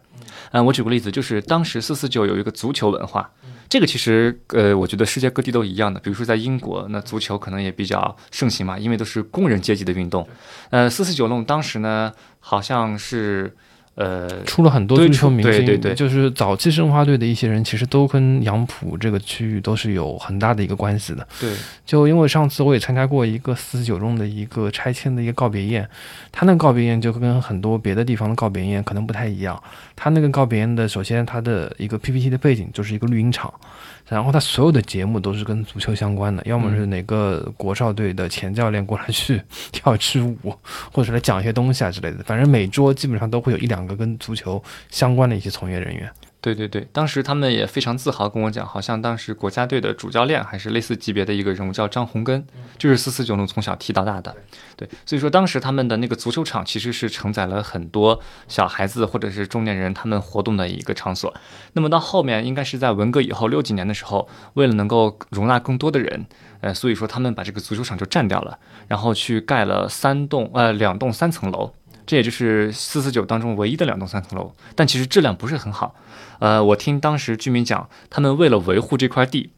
嗯，我举个例子，就是当时四四九有一个足球文化，这个其实呃，我觉得世界各地都一样的。比如说在英国，那足球可能也比较盛行嘛，因为都是工人阶级的运动。呃，四四九弄当时呢，好像是。呃，出了很多足球明星，对对对，就是早期申花队的一些人，其实都跟杨浦这个区域都是有很大的一个关系的。对，就因为上次我也参加过一个四十九中的一个拆迁的一个告别宴，他那个告别宴就跟很多别的地方的告别宴可能不太一样。他那个告别宴的，首先他的一个 PPT 的背景就是一个绿茵场。然后他所有的节目都是跟足球相关的，要么是哪个国少队的前教练过来去 跳支舞，或者来讲一些东西啊之类的。反正每桌基本上都会有一两个跟足球相关的一些从业人员。对对对，当时他们也非常自豪跟我讲，好像当时国家队的主教练还是类似级别的一个人物，叫张洪根，就是四四九中从小踢到大的。对，所以说当时他们的那个足球场其实是承载了很多小孩子或者是中年人他们活动的一个场所。那么到后面应该是在文革以后六几年的时候，为了能够容纳更多的人，呃，所以说他们把这个足球场就占掉了，然后去盖了三栋呃两栋三层楼。这也就是四四九当中唯一的两栋三层楼，但其实质量不是很好。呃，我听当时居民讲，他们为了维护这块地。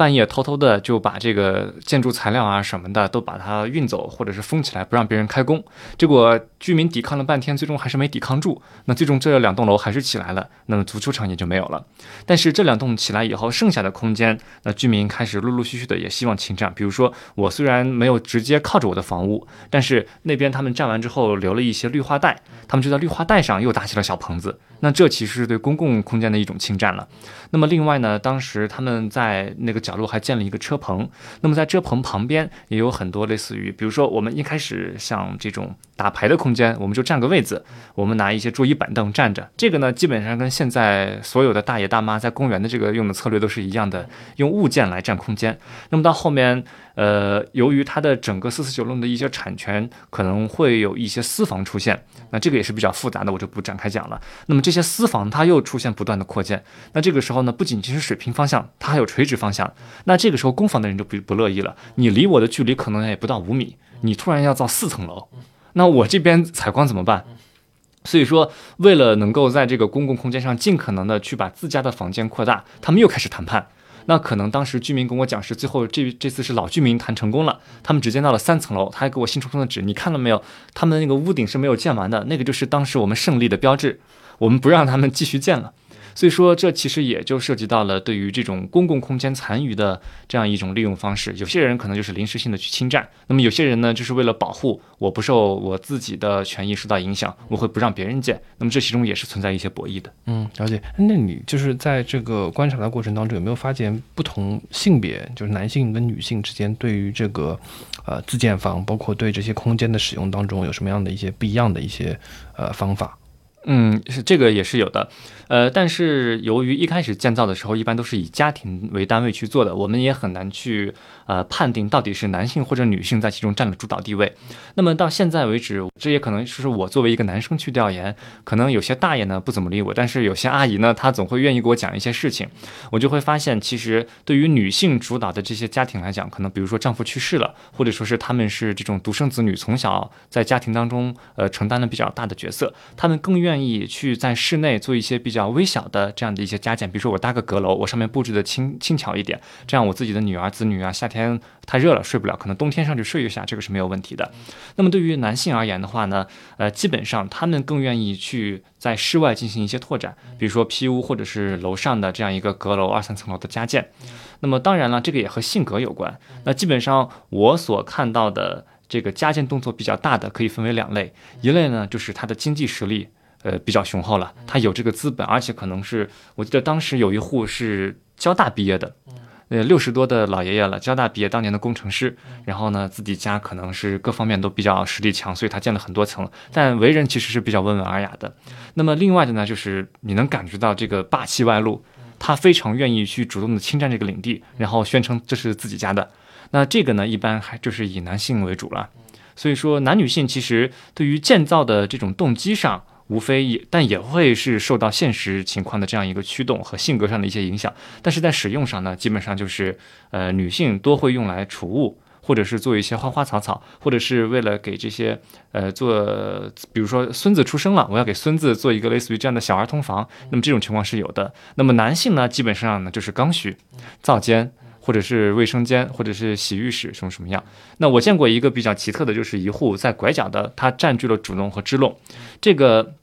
半夜偷偷的就把这个建筑材料啊什么的都把它运走，或者是封起来，不让别人开工。结果居民抵抗了半天，最终还是没抵抗住。那最终这两栋楼还是起来了，那么足球场也就没有了。但是这两栋起来以后，剩下的空间，那居民开始陆陆续续的也希望侵占。比如说，我虽然没有直接靠着我的房屋，但是那边他们占完之后留了一些绿化带，他们就在绿化带上又搭起了小棚子。那这其实是对公共空间的一种侵占了。那么另外呢，当时他们在那个角落还建了一个车棚。那么在车棚旁边也有很多类似于，比如说我们一开始像这种打牌的空间，我们就占个位子，我们拿一些桌椅板凳站着。这个呢，基本上跟现在所有的大爷大妈在公园的这个用的策略都是一样的，用物件来占空间。那么到后面。呃，由于它的整个四四九弄的一些产权可能会有一些私房出现，那这个也是比较复杂的，我就不展开讲了。那么这些私房它又出现不断的扩建，那这个时候呢，不仅仅是水平方向，它还有垂直方向。那这个时候公房的人就不不乐意了，你离我的距离可能也不到五米，你突然要造四层楼，那我这边采光怎么办？所以说，为了能够在这个公共空间上尽可能的去把自家的房间扩大，他们又开始谈判。那可能当时居民跟我讲是最后这这次是老居民谈成功了，他们只建到了三层楼，他还给我新出生的纸，你看到没有？他们那个屋顶是没有建完的，那个就是当时我们胜利的标志，我们不让他们继续建了。所以说，这其实也就涉及到了对于这种公共空间残余的这样一种利用方式。有些人可能就是临时性的去侵占，那么有些人呢，就是为了保护我不受我自己的权益受到影响，我会不让别人建。那么这其中也是存在一些博弈的。嗯，了解。那你就是在这个观察的过程当中，有没有发现不同性别，就是男性跟女性之间对于这个呃自建房，包括对这些空间的使用当中，有什么样的一些不一样的一些呃方法？嗯，是这个也是有的。呃，但是由于一开始建造的时候，一般都是以家庭为单位去做的，我们也很难去呃判定到底是男性或者女性在其中占了主导地位。那么到现在为止，这也可能是我作为一个男生去调研，可能有些大爷呢不怎么理我，但是有些阿姨呢，她总会愿意给我讲一些事情。我就会发现，其实对于女性主导的这些家庭来讲，可能比如说丈夫去世了，或者说是他们是这种独生子女，从小在家庭当中呃承担了比较大的角色，他们更愿意去在室内做一些比较。微小的这样的一些加减，比如说我搭个阁楼，我上面布置的轻轻巧一点，这样我自己的女儿子女啊，夏天太热了睡不了，可能冬天上去睡一下，这个是没有问题的。那么对于男性而言的话呢，呃，基本上他们更愿意去在室外进行一些拓展，比如说皮屋或者是楼上的这样一个阁楼二三层楼的加建。那么当然了，这个也和性格有关。那基本上我所看到的这个加建动作比较大的，可以分为两类，一类呢就是他的经济实力。呃比较雄厚了，他有这个资本，而且可能是我记得当时有一户是交大毕业的。呃，六十多的老爷爷了，交大毕业当年的工程师，然后呢，自己家可能是各方面都比较实力强，所以他建了很多层，但为人其实是比较温文尔雅的。那么另外的呢，就是你能感觉到这个霸气外露，他非常愿意去主动的侵占这个领地，然后宣称这是自己家的。那这个呢，一般还就是以男性为主了。所以说，男女性其实对于建造的这种动机上。无非也，但也会是受到现实情况的这样一个驱动和性格上的一些影响。但是在使用上呢，基本上就是，呃，女性多会用来储物，或者是做一些花花草草，或者是为了给这些，呃，做，比如说孙子出生了，我要给孙子做一个类似于这样的小儿童房。那么这种情况是有的。那么男性呢，基本上呢就是刚需，灶间。或者是卫生间，或者是洗浴室，什么什么样？那我见过一个比较奇特的，就是 一户在拐角的，它占据了主弄和支弄。这个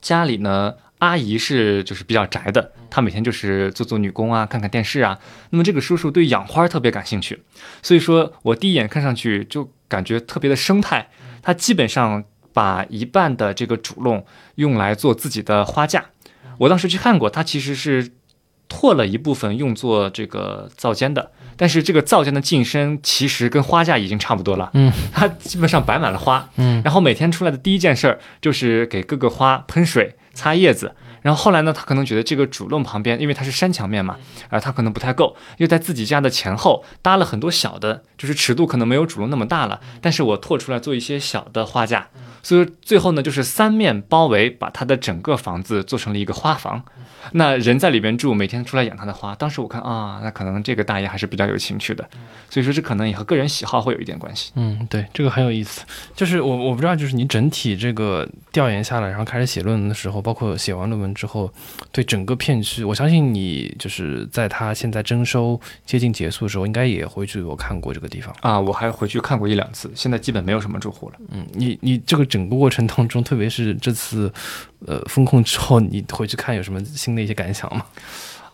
家里呢，阿姨是就是比较宅的，她每天就是做做女工啊，看看电视啊。那么这个叔叔对养花特别感兴趣，所以说我第一眼看上去就感觉特别的生态。他基本上把一半的这个主弄用来做自己的花架。我当时去看过，他其实是。拓了一部分用作这个灶间的，但是这个造价的晋升其实跟花架已经差不多了。嗯，它基本上摆满了花。嗯，然后每天出来的第一件事儿就是给各个花喷水、擦叶子。然后后来呢，他可能觉得这个主弄旁边，因为它是山墙面嘛，啊，他可能不太够，又在自己家的前后搭了很多小的，就是尺度可能没有主弄那么大了。但是我拓出来做一些小的花架，所以最后呢，就是三面包围，把他的整个房子做成了一个花房。那人在里边住，每天出来养他的花。当时我看啊，那可能这个大爷还是比较有情趣的，所以说这可能也和个人喜好会有一点关系。嗯，对，这个很有意思。就是我我不知道，就是你整体这个调研下来，然后开始写论文的时候，包括写完论文之后，对整个片区，我相信你就是在他现在征收接近结束的时候，应该也回去有看过这个地方啊。我还回去看过一两次，现在基本没有什么住户了。嗯，你你这个整个过程当中，特别是这次。呃，风控之后你回去看有什么新的一些感想吗？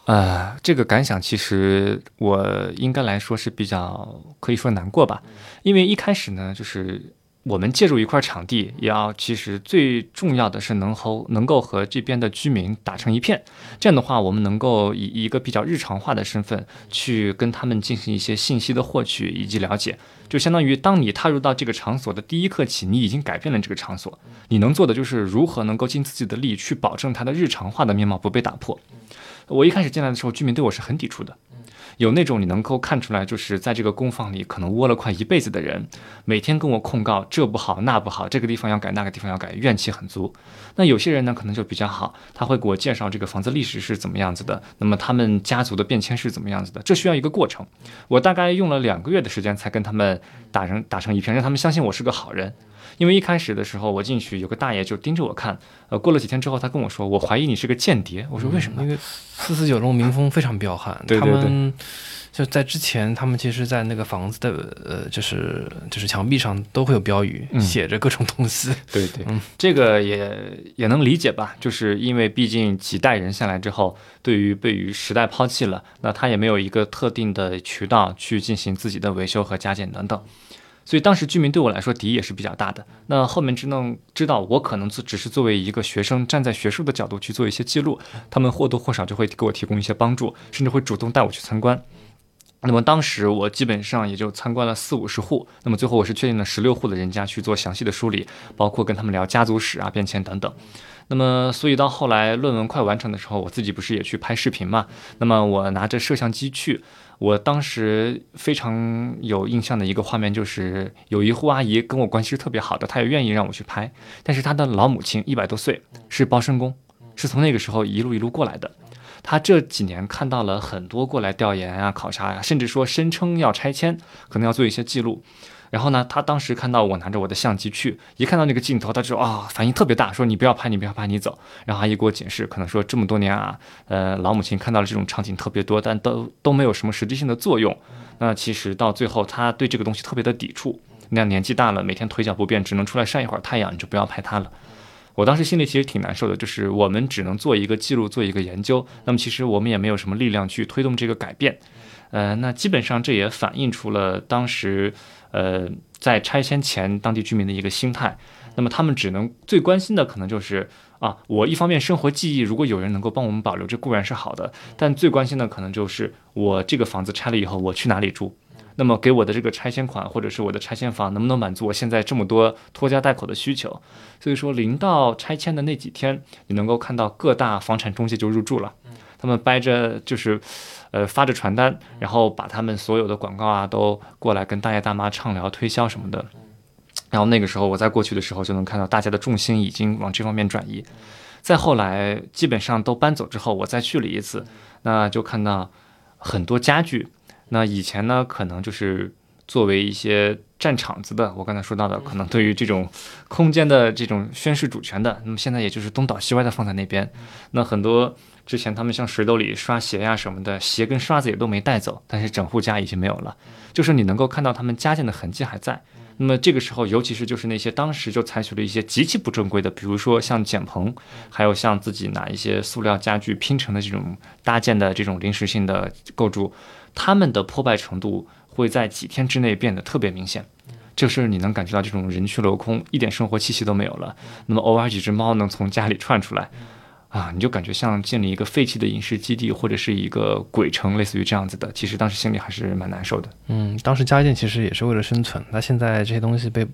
呃，这个感想其实我应该来说是比较可以说难过吧，因为一开始呢，就是我们借助一块场地，也要其实最重要的是能和能够和这边的居民打成一片，这样的话，我们能够以一个比较日常化的身份去跟他们进行一些信息的获取以及了解。就相当于，当你踏入到这个场所的第一刻起，你已经改变了这个场所。你能做的就是如何能够尽自己的力去保证它的日常化的面貌不被打破。我一开始进来的时候，居民对我是很抵触的。有那种你能够看出来，就是在这个工坊里可能窝了快一辈子的人，每天跟我控告这不好那不好，这个地方要改那个地方要改，怨气很足。那有些人呢，可能就比较好，他会给我介绍这个房子历史是怎么样子的，那么他们家族的变迁是怎么样子的，这需要一个过程。我大概用了两个月的时间才跟他们打成打成一片，让他们相信我是个好人。因为一开始的时候，我进去有个大爷就盯着我看，呃，过了几天之后，他跟我说，我怀疑你是个间谍。我说为什么？因为四四九弄民风非常彪悍，他们就在之前，他们其实，在那个房子的呃，就是就是墙壁上都会有标语，写着各种东西。对 对，这个也也能理解吧？就是因为毕竟几代人下来之后，对于被于时代抛弃了，那他也没有一个特定的渠道去进行自己的维修和加建等等。所以当时居民对我来说敌意也是比较大的。那后面只能知道我可能只是作为一个学生，站在学术的角度去做一些记录，他们或多或少就会给我提供一些帮助，甚至会主动带我去参观。那么当时我基本上也就参观了四五十户。那么最后我是确定了十六户的人家去做详细的梳理，包括跟他们聊家族史啊、变迁等等。那么所以到后来论文快完成的时候，我自己不是也去拍视频嘛？那么我拿着摄像机去。我当时非常有印象的一个画面，就是有一户阿姨跟我关系是特别好的，她也愿意让我去拍。但是她的老母亲一百多岁，是包身工，是从那个时候一路一路过来的。她这几年看到了很多过来调研啊、考察呀，甚至说声称要拆迁，可能要做一些记录。然后呢，他当时看到我拿着我的相机去，一看到那个镜头，他就啊，反应特别大，说你不要拍，你不要拍，你走。然后阿姨给我解释，可能说这么多年啊，呃，老母亲看到了这种场景特别多，但都都没有什么实质性的作用。那其实到最后，他对这个东西特别的抵触。那年纪大了，每天腿脚不便，只能出来晒一会儿太阳，你就不要拍他了。我当时心里其实挺难受的，就是我们只能做一个记录，做一个研究，那么其实我们也没有什么力量去推动这个改变。呃，那基本上这也反映出了当时。呃，在拆迁前，当地居民的一个心态，那么他们只能最关心的可能就是啊，我一方面生活记忆，如果有人能够帮我们保留，这固然是好的，但最关心的可能就是我这个房子拆了以后，我去哪里住？那么给我的这个拆迁款或者是我的拆迁房能不能满足我现在这么多拖家带口的需求？所以说，临到拆迁的那几天，你能够看到各大房产中介就入住了，他们掰着就是，呃，发着传单，然后把他们所有的广告啊都过来跟大爷大妈畅聊推销什么的。然后那个时候我在过去的时候就能看到大家的重心已经往这方面转移。再后来基本上都搬走之后，我再去了一次，那就看到很多家具。那以前呢，可能就是作为一些占场子的，我刚才说到的，可能对于这种空间的这种宣示主权的，那么现在也就是东倒西歪的放在那边。那很多之前他们像水斗里刷鞋呀什么的，鞋跟刷子也都没带走，但是整户家已经没有了，就是你能够看到他们家建的痕迹还在。那么这个时候，尤其是就是那些当时就采取了一些极其不正规的，比如说像简棚，还有像自己拿一些塑料家具拼成的这种搭建的这种临时性的构筑，他们的破败程度会在几天之内变得特别明显。这时候你能感觉到这种人去楼空，一点生活气息都没有了。那么偶尔几只猫能从家里窜出来，啊，你就感觉像建立一个废弃的影视基地或者是一个鬼城，类似于这样子的。其实当时心里还是蛮难受的。嗯，当时家建其实也是为了生存，那现在这些东西被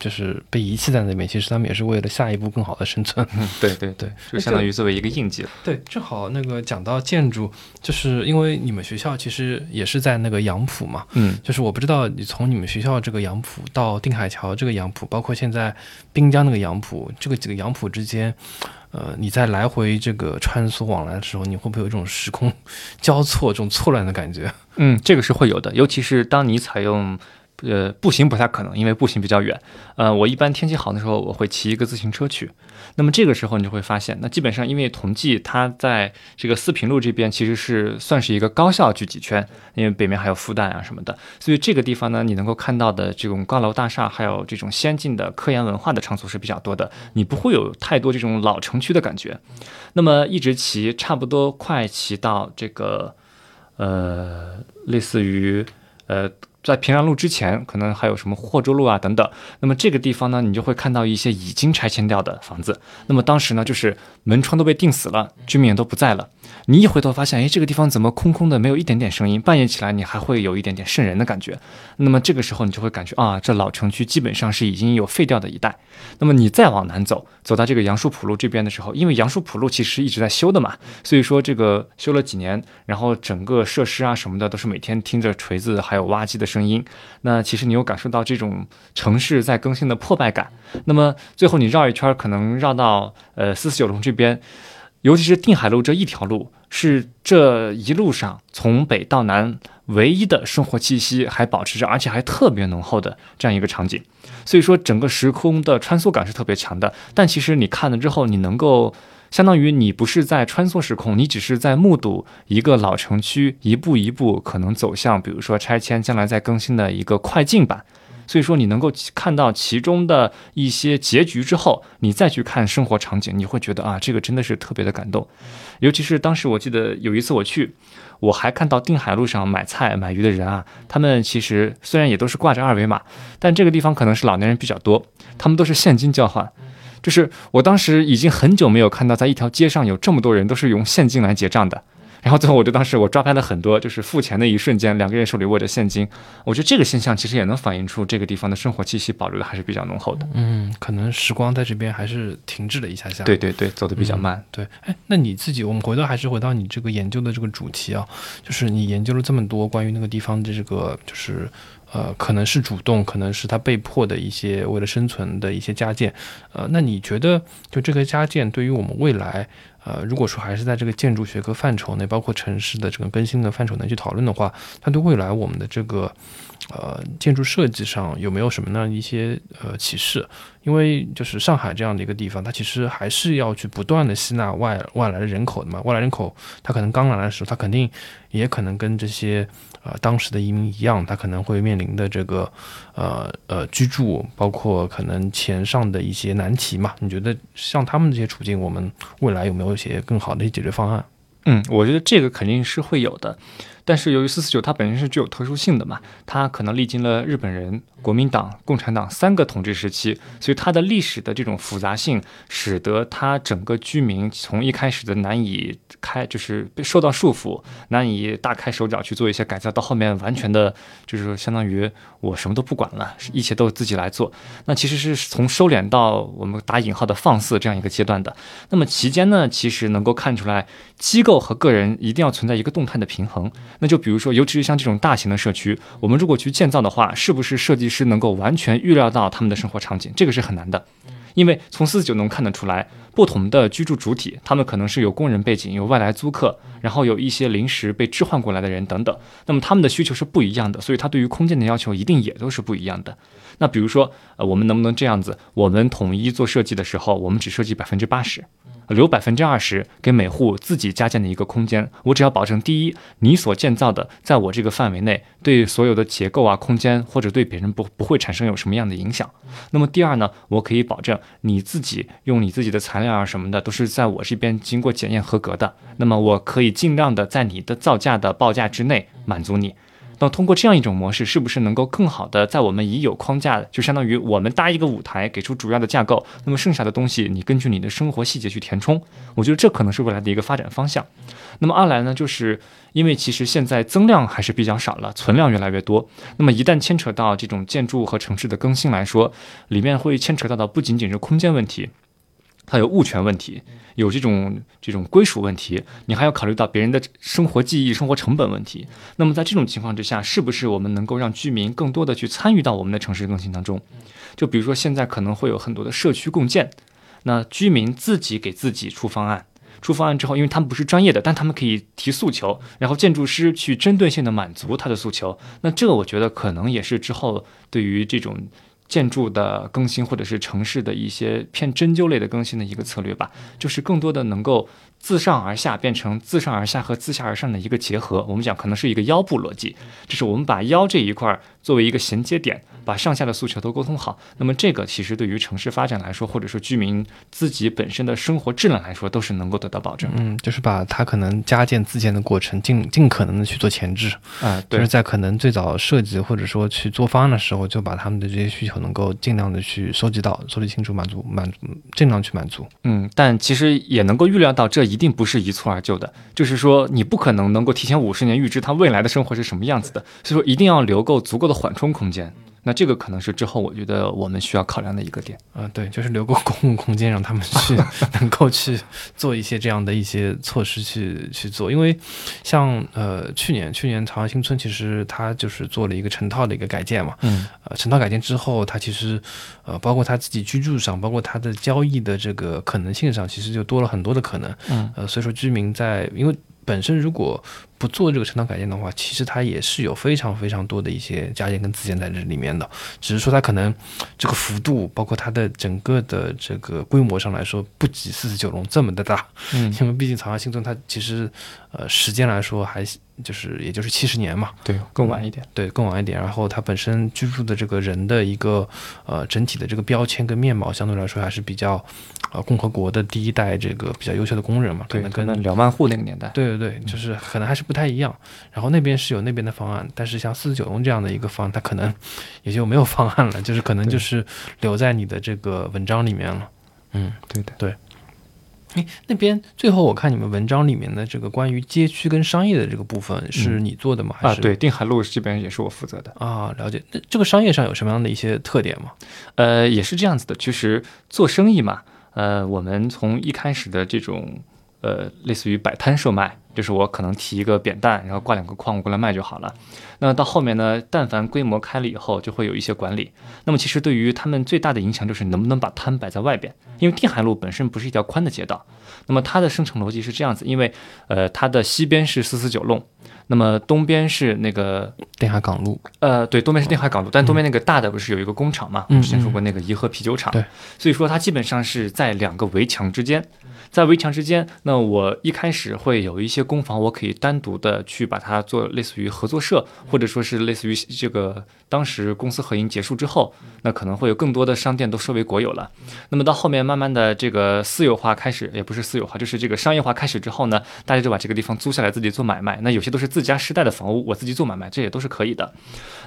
就是被遗弃在那边，其实他们也是为了下一步更好的生存。嗯，对对对，就相当于作为一个印记了。对，正好那个讲到建筑，就是因为你们学校其实也是在那个杨浦嘛，嗯就是我不知道你从你们学校这个杨浦到定海桥这个杨浦，包括现在滨江那个杨浦，这个几个杨浦之间，呃，你在来回这个穿梭往来的时候，你会不会有一种时空交错、这种错乱的感觉？嗯，这个是会有的，尤其是当你采用。呃，步行不太可能，因为步行比较远。呃，我一般天气好的时候，我会骑一个自行车去。那么这个时候你就会发现，那基本上因为同济它在这个四平路这边其实是算是一个高校聚集圈，因为北面还有复旦啊什么的，所以这个地方呢，你能够看到的这种高楼大厦，还有这种先进的科研文化的场所是比较多的，你不会有太多这种老城区的感觉。那么一直骑，差不多快骑到这个呃，类似于呃。在平阳路之前，可能还有什么霍州路啊等等。那么这个地方呢，你就会看到一些已经拆迁掉的房子。那么当时呢，就是门窗都被钉死了，居民也都不在了。你一回头发现，哎，这个地方怎么空空的，没有一点点声音？半夜起来，你还会有一点点渗人的感觉。那么这个时候，你就会感觉啊，这老城区基本上是已经有废掉的一带。那么你再往南走，走到这个杨树浦路这边的时候，因为杨树浦路其实一直在修的嘛，所以说这个修了几年，然后整个设施啊什么的都是每天听着锤子还有挖机的声音。那其实你有感受到这种城市在更新的破败感。那么最后你绕一圈，可能绕到呃四四九龙这边。尤其是定海路这一条路，是这一路上从北到南唯一的生活气息还保持着，而且还特别浓厚的这样一个场景。所以说，整个时空的穿梭感是特别强的。但其实你看了之后，你能够相当于你不是在穿梭时空，你只是在目睹一个老城区一步一步可能走向，比如说拆迁将来再更新的一个快进版。所以说，你能够看到其中的一些结局之后，你再去看生活场景，你会觉得啊，这个真的是特别的感动。尤其是当时我记得有一次我去，我还看到定海路上买菜买鱼的人啊，他们其实虽然也都是挂着二维码，但这个地方可能是老年人比较多，他们都是现金交换。就是我当时已经很久没有看到在一条街上有这么多人都是用现金来结账的。然后最后我就当时我抓拍了很多，就是付钱的一瞬间，两个人手里握着现金。我觉得这个现象其实也能反映出这个地方的生活气息保留的还是比较浓厚的。嗯，可能时光在这边还是停滞了一下下。对对对，走的比较慢。对，哎，那你自己，我们回头还是回到你这个研究的这个主题啊，就是你研究了这么多关于那个地方的这个，就是呃，可能是主动，可能是他被迫的一些为了生存的一些加建。呃，那你觉得就这个加建对于我们未来？呃，如果说还是在这个建筑学科范畴内，包括城市的这个更新的范畴内去讨论的话，它对未来我们的这个呃建筑设计上有没有什么样一些呃启示？因为就是上海这样的一个地方，它其实还是要去不断的吸纳外外来的人口的嘛。外来人口他可能刚来的时候，他肯定也可能跟这些呃当时的移民一样，他可能会面临的这个呃呃居住，包括可能钱上的一些难题嘛。你觉得像他们这些处境，我们未来有没有一些更好的解决方案？嗯，我觉得这个肯定是会有的。但是由于四四九它本身是具有特殊性的嘛，它可能历经了日本人、国民党、共产党三个统治时期，所以它的历史的这种复杂性，使得它整个居民从一开始的难以开，就是被受到束缚，难以大开手脚去做一些改造，到后面完全的，就是相当于我什么都不管了，一切都自己来做。那其实是从收敛到我们打引号的放肆这样一个阶段的。那么期间呢，其实能够看出来，机构和个人一定要存在一个动态的平衡。那就比如说，尤其是像这种大型的社区，我们如果去建造的话，是不是设计师能够完全预料到他们的生活场景？这个是很难的，因为从四九能看得出来，不同的居住主体，他们可能是有工人背景，有外来租客，然后有一些临时被置换过来的人等等。那么他们的需求是不一样的，所以他对于空间的要求一定也都是不一样的。那比如说，呃，我们能不能这样子？我们统一做设计的时候，我们只设计百分之八十。留百分之二十给每户自己加建的一个空间，我只要保证第一，你所建造的在我这个范围内，对所有的结构啊、空间或者对别人不不会产生有什么样的影响。那么第二呢，我可以保证你自己用你自己的材料啊什么的都是在我这边经过检验合格的。那么我可以尽量的在你的造价的报价之内满足你。那通过这样一种模式，是不是能够更好的在我们已有框架，就相当于我们搭一个舞台，给出主要的架构，那么剩下的东西你根据你的生活细节去填充？我觉得这可能是未来的一个发展方向。那么二来呢，就是因为其实现在增量还是比较少了，存量越来越多。那么一旦牵扯到这种建筑和城市的更新来说，里面会牵扯到的不仅仅是空间问题。它有物权问题，有这种这种归属问题，你还要考虑到别人的生活记忆、生活成本问题。那么在这种情况之下，是不是我们能够让居民更多的去参与到我们的城市更新当中？就比如说现在可能会有很多的社区共建，那居民自己给自己出方案，出方案之后，因为他们不是专业的，但他们可以提诉求，然后建筑师去针对性的满足他的诉求。那这个我觉得可能也是之后对于这种。建筑的更新，或者是城市的一些偏针灸类的更新的一个策略吧，就是更多的能够。自上而下变成自上而下和自下而上的一个结合，我们讲可能是一个腰部逻辑，就是我们把腰这一块作为一个衔接点，把上下的诉求都沟通好。那么这个其实对于城市发展来说，或者说居民自己本身的生活质量来说，都是能够得到保证。嗯，就是把它可能加建自建的过程尽尽可能的去做前置啊，就是在可能最早设计或者说去做方案的时候，就把他们的这些需求能够尽量的去收集到、收集清楚，满足满足，尽量去满足。嗯，但其实也能够预料到这。一定不是一蹴而就的，就是说你不可能能够提前五十年预知他未来的生活是什么样子的，所以说一定要留够足够的缓冲空间。那这个可能是之后我觉得我们需要考量的一个点。啊，对，就是留个公共空间，让他们去 能够去做一些这样的一些措施去去做。因为像呃去年去年长安新村其实它就是做了一个成套的一个改建嘛，嗯，呃成套改建之后，它其实呃包括它自己居住上，包括它的交易的这个可能性上，其实就多了很多的可能。嗯，呃，所以说居民在因为本身如果不做这个成长改建的话，其实它也是有非常非常多的一些加建跟自建在这里面的，只是说它可能这个幅度，包括它的整个的这个规模上来说，不及四十九龙这么的大。嗯，因为毕竟长沙新村它其实呃时间来说还就是也就是七十年嘛，对，更晚一点，对，更晚一点。然后它本身居住的这个人的一个呃整体的这个标签跟面貌，相对来说还是比较呃共和国的第一代这个比较优秀的工人嘛，可能跟两万户那个年代，对对对，就是可能还是不太一样。然后那边是有那边的方案，但是像四十九龙这样的一个方案，它可能也就没有方案了，就是可能就是留在你的这个文章里面了。嗯，对的，对。哎，那边最后我看你们文章里面的这个关于街区跟商业的这个部分是你做的吗？啊，对，定海路这边也是我负责的啊。了解，那这个商业上有什么样的一些特点吗？呃，也是这样子的，其实做生意嘛，呃，我们从一开始的这种呃，类似于摆摊售卖。就是我可能提一个扁担，然后挂两个矿物过来卖就好了。那到后面呢，但凡规模开了以后，就会有一些管理。那么其实对于他们最大的影响就是能不能把摊摆在外边，因为定海路本身不是一条宽的街道。那么它的生成逻辑是这样子，因为呃它的西边是四四九弄，那么东边是那个定海港路。呃，对，东边是定海港路，但东边那个大的不是有一个工厂嘛？之前说过那个颐和啤酒厂。对，所以说它基本上是在两个围墙之间。在围墙之间，那我一开始会有一些工房，我可以单独的去把它做类似于合作社，或者说是类似于这个当时公司合营结束之后，那可能会有更多的商店都收为国有了。那么到后面慢慢的这个私有化开始，也不是私有化，就是这个商业化开始之后呢，大家就把这个地方租下来自己做买卖。那有些都是自家时代的房屋，我自己做买卖，这也都是可以的。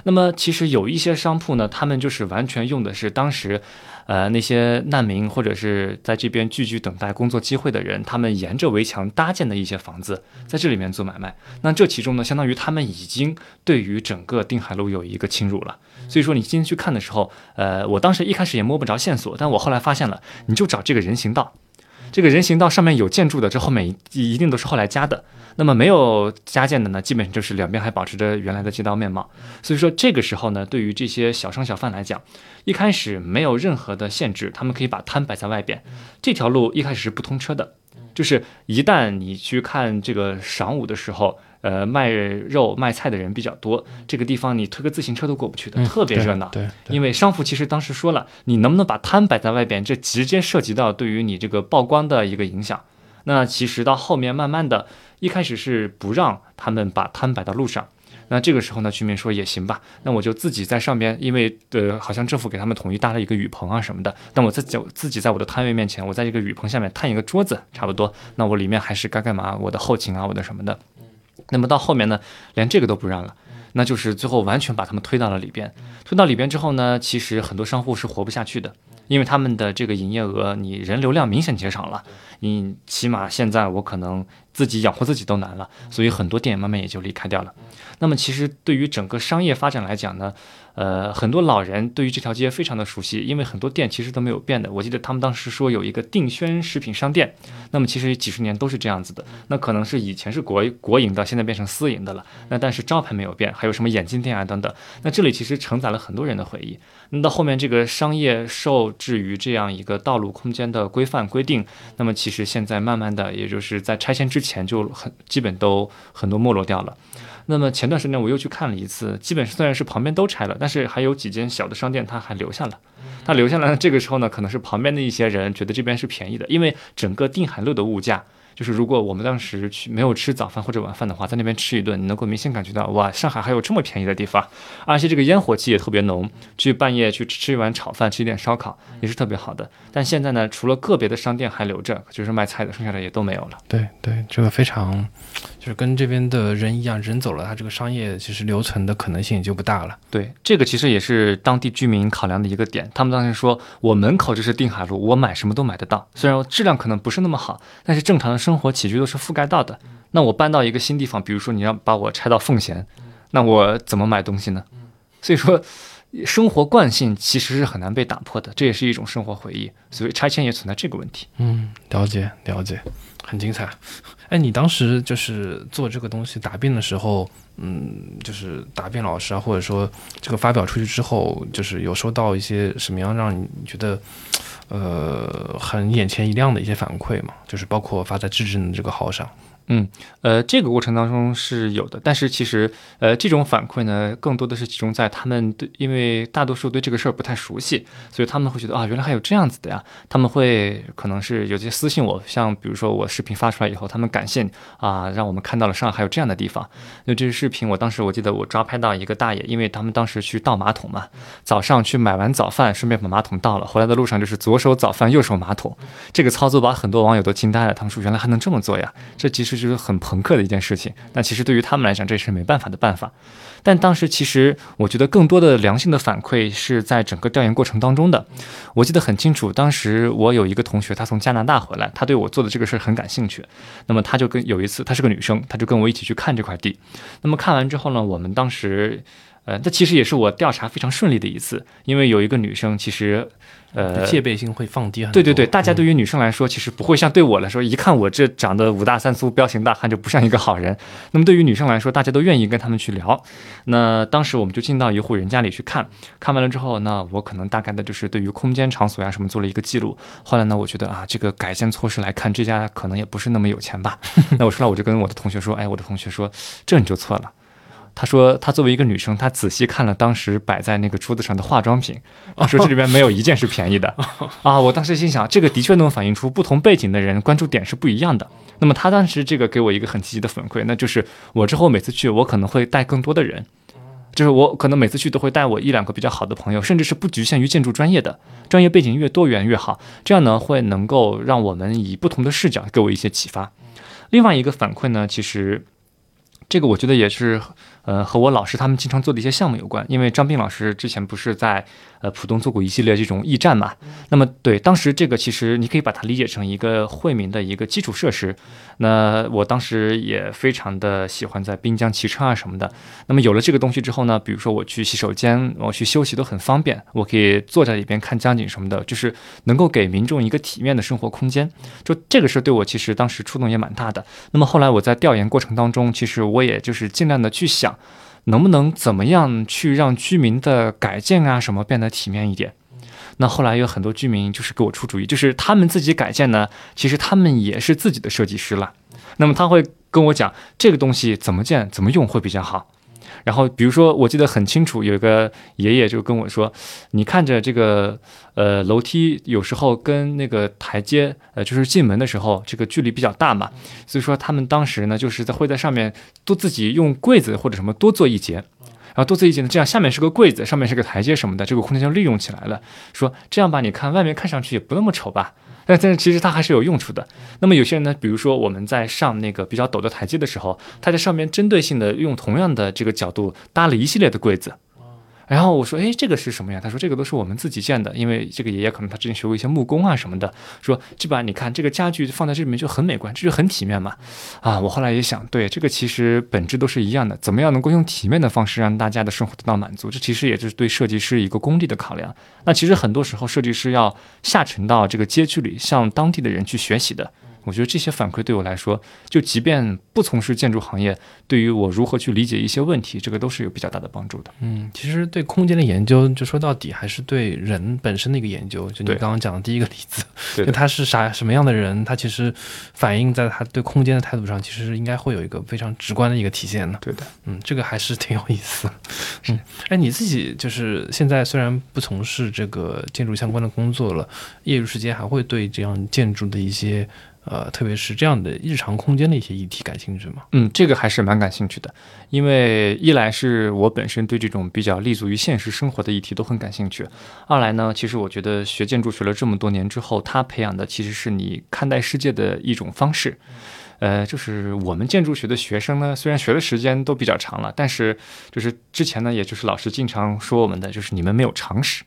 那么其实有一些商铺呢，他们就是完全用的是当时，呃那些难民或者是在这边聚居等待工作机会的人，他们沿着围墙搭建的一些房子，在这里面做买卖。那这其中呢，相当于他们已经对于整个定海路有一个侵入了。所以说你今天去看的时候，呃，我当时一开始也摸不着线索，但我后来发现了，你就找这个人行道。这个人行道上面有建筑的，这后面一定都是后来加的。那么没有加建的呢，基本上就是两边还保持着原来的街道面貌。所以说这个时候呢，对于这些小商小贩来讲，一开始没有任何的限制，他们可以把摊摆在外边。这条路一开始是不通车的，就是一旦你去看这个晌午的时候。呃，卖肉卖菜的人比较多，这个地方你推个自行车都过不去的，特别热闹。对，因为商铺其实当时说了，你能不能把摊摆在外边，这直接涉及到对于你这个曝光的一个影响。那其实到后面慢慢的，一开始是不让他们把摊摆到路上，那这个时候呢，居民说也行吧，那我就自己在上边，因为呃，好像政府给他们统一搭了一个雨棚啊什么的，那我自己自己在我的摊位面前，我在这个雨棚下面摊一个桌子，差不多，那我里面还是该干嘛，我的后勤啊，我的什么的。那么到后面呢，连这个都不让了，那就是最后完全把他们推到了里边。推到里边之后呢，其实很多商户是活不下去的，因为他们的这个营业额，你人流量明显减少了，你起码现在我可能自己养活自己都难了，所以很多店慢慢也就离开掉了。那么其实对于整个商业发展来讲呢？呃，很多老人对于这条街非常的熟悉，因为很多店其实都没有变的。我记得他们当时说有一个定轩食品商店，那么其实几十年都是这样子的。那可能是以前是国国营的，现在变成私营的了。那但是招牌没有变，还有什么眼镜店啊等等。那这里其实承载了很多人的回忆。那到后面这个商业受制于这样一个道路空间的规范规定，那么其实现在慢慢的，也就是在拆迁之前就很基本都很多没落掉了。那么前段时间我又去看了一次，基本虽然是旁边都拆了，但是还有几间小的商店它还留下了。它留下来，这个时候呢，可能是旁边的一些人觉得这边是便宜的，因为整个定海路的物价。就是如果我们当时去没有吃早饭或者晚饭的话，在那边吃一顿，你能够明显感觉到哇，上海还有这么便宜的地方，而且这个烟火气也特别浓。去半夜去吃一碗炒饭，吃一点烧烤也是特别好的。但现在呢，除了个别的商店还留着，就是卖菜的，剩下的也都没有了。对对，这个非常，就是跟这边的人一样，人走了，它这个商业其实留存的可能性也就不大了。对，这个其实也是当地居民考量的一个点。他们当时说，我门口就是定海路，我买什么都买得到，虽然质量可能不是那么好，但是正常的。生活起居都是覆盖到的，那我搬到一个新地方，比如说你要把我拆到奉贤，那我怎么买东西呢？所以说，生活惯性其实是很难被打破的，这也是一种生活回忆，所以拆迁也存在这个问题。嗯，了解了解，很精彩。哎，你当时就是做这个东西答辩的时候，嗯，就是答辩老师啊，或者说这个发表出去之后，就是有收到一些什么样让你觉得？呃，很眼前一亮的一些反馈嘛，就是包括发在智智的这个号上。嗯，呃，这个过程当中是有的，但是其实，呃，这种反馈呢，更多的是集中在他们对，因为大多数对这个事儿不太熟悉，所以他们会觉得啊，原来还有这样子的呀。他们会可能是有些私信我，像比如说我视频发出来以后，他们感谢啊，让我们看到了上海有这样的地方。那这个视频，我当时我记得我抓拍到一个大爷，因为他们当时去倒马桶嘛，早上去买完早饭，顺便把马桶倒了，回来的路上就是左手早饭，右手马桶，这个操作把很多网友都惊呆了。他们说原来还能这么做呀？这其实。这就是很朋克的一件事情，那其实对于他们来讲，这是没办法的办法。但当时其实我觉得更多的良性的反馈是在整个调研过程当中的。我记得很清楚，当时我有一个同学，他从加拿大回来，他对我做的这个事儿很感兴趣。那么他就跟有一次，她是个女生，她就跟我一起去看这块地。那么看完之后呢，我们当时，呃，这其实也是我调查非常顺利的一次，因为有一个女生其实。呃，戒备心会放低很多。对对对，大家对于女生来说，其实不会像对我来说，一看我这长得五大三粗、彪形大汉，就不像一个好人。那么对于女生来说，大家都愿意跟他们去聊。那当时我们就进到一户人家里去看，看完了之后，那我可能大概的就是对于空间、场所呀什么做了一个记录。后来呢，我觉得啊，这个改建措施来看，这家可能也不是那么有钱吧。那我出来我就跟我的同学说，哎，我的同学说，这你就错了。他说，他作为一个女生，她仔细看了当时摆在那个桌子上的化妆品，说这里边没有一件是便宜的 啊！我当时心想，这个的确能反映出不同背景的人关注点是不一样的。那么她当时这个给我一个很积极的反馈，那就是我之后每次去，我可能会带更多的人，就是我可能每次去都会带我一两个比较好的朋友，甚至是不局限于建筑专业的，专业背景越多元越好。这样呢，会能够让我们以不同的视角给我一些启发。另外一个反馈呢，其实。这个我觉得也是。呃，和我老师他们经常做的一些项目有关，因为张斌老师之前不是在呃浦东做过一系列这种驿站嘛？那么对，当时这个其实你可以把它理解成一个惠民的一个基础设施。那我当时也非常的喜欢在滨江骑车啊什么的。那么有了这个东西之后呢，比如说我去洗手间，我去休息都很方便，我可以坐在里边看江景什么的，就是能够给民众一个体面的生活空间。就这个事对我其实当时触动也蛮大的。那么后来我在调研过程当中，其实我也就是尽量的去想。能不能怎么样去让居民的改建啊什么变得体面一点？那后来有很多居民就是给我出主意，就是他们自己改建呢，其实他们也是自己的设计师了。那么他会跟我讲这个东西怎么建、怎么用会比较好。然后，比如说，我记得很清楚，有一个爷爷就跟我说：“你看着这个，呃，楼梯有时候跟那个台阶，呃，就是进门的时候，这个距离比较大嘛。所以说，他们当时呢，就是在会在上面多自己用柜子或者什么多做一节，然后多做一举呢，这样下面是个柜子，上面是个台阶什么的，这个空间就利用起来了。说这样吧，你看外面看上去也不那么丑吧。”但但是其实它还是有用处的。那么有些人呢，比如说我们在上那个比较陡的台阶的时候，他在上面针对性的用同样的这个角度搭了一系列的柜子。然后我说，哎，这个是什么呀？他说，这个都是我们自己建的，因为这个爷爷可能他之前学过一些木工啊什么的。说这把你看这个家具放在这里面就很美观，这就很体面嘛。啊，我后来也想，对，这个其实本质都是一样的，怎么样能够用体面的方式让大家的生活得到满足？这其实也就是对设计师一个功利的考量。那其实很多时候设计师要下沉到这个街区里，向当地的人去学习的。我觉得这些反馈对我来说，就即便不从事建筑行业，对于我如何去理解一些问题，这个都是有比较大的帮助的。嗯，其实对空间的研究，就说到底还是对人本身的一个研究。就你刚刚讲的第一个例子，就他是啥什么样的人，他其实反映在他对空间的态度上，其实应该会有一个非常直观的一个体现的。对的，嗯，这个还是挺有意思。嗯，哎，你自己就是现在虽然不从事这个建筑相关的工作了，业余时间还会对这样建筑的一些。呃，特别是这样的日常空间的一些议题感兴趣吗？嗯，这个还是蛮感兴趣的，因为一来是我本身对这种比较立足于现实生活的议题都很感兴趣，二来呢，其实我觉得学建筑学了这么多年之后，它培养的其实是你看待世界的一种方式。呃，就是我们建筑学的学生呢，虽然学的时间都比较长了，但是就是之前呢，也就是老师经常说我们的，就是你们没有常识。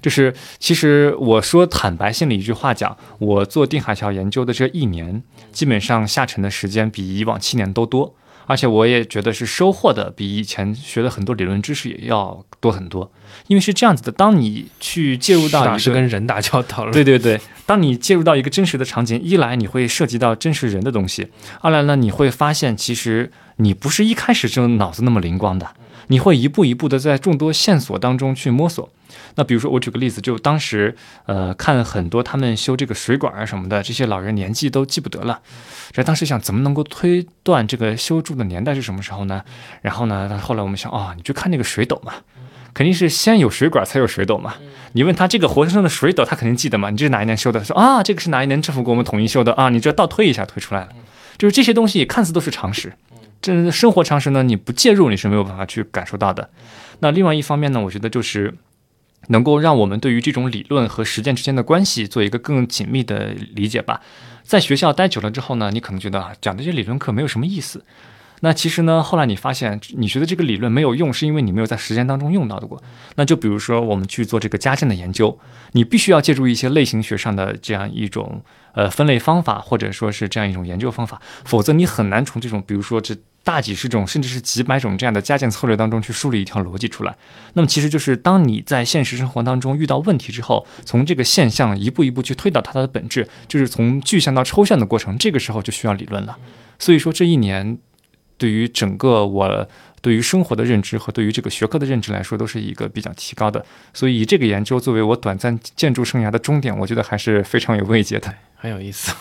就是，其实我说坦白性的一句话讲，我做定海桥研究的这一年，基本上下沉的时间比以往七年都多，而且我也觉得是收获的比以前学的很多理论知识也要多很多。因为是这样子的，当你去介入到是跟人打交道了，对对对，当你介入到一个真实的场景，一来你会涉及到真实人的东西，二来呢你会发现其实你不是一开始就脑子那么灵光的。你会一步一步的在众多线索当中去摸索。那比如说，我举个例子，就当时呃看很多他们修这个水管啊什么的，这些老人年纪都记不得了。这当时想怎么能够推断这个修筑的年代是什么时候呢？然后呢，后来我们想啊，你去看那个水斗嘛，肯定是先有水管才有水斗嘛。你问他这个活生生的水斗，他肯定记得嘛？你这是哪一年修的？说啊，这个是哪一年政府给我们统一修的啊？你这倒推一下推出来了，就是这些东西看似都是常识。这生活常识呢，你不介入你是没有办法去感受到的。那另外一方面呢，我觉得就是能够让我们对于这种理论和实践之间的关系做一个更紧密的理解吧。在学校待久了之后呢，你可能觉得啊，讲这些理论课没有什么意思。那其实呢，后来你发现，你觉得这个理论没有用，是因为你没有在实践当中用到的过。那就比如说，我们去做这个家政的研究，你必须要借助一些类型学上的这样一种呃分类方法，或者说是这样一种研究方法，否则你很难从这种比如说这大几十种甚至是几百种这样的加减策略当中去梳理一条逻辑出来。那么其实就是当你在现实生活当中遇到问题之后，从这个现象一步一步去推导它的本质，就是从具象到抽象的过程，这个时候就需要理论了。所以说这一年。对于整个我对于生活的认知和对于这个学科的认知来说，都是一个比较提高的。所以以这个研究作为我短暂建筑生涯的终点，我觉得还是非常有慰藉的，很有意思。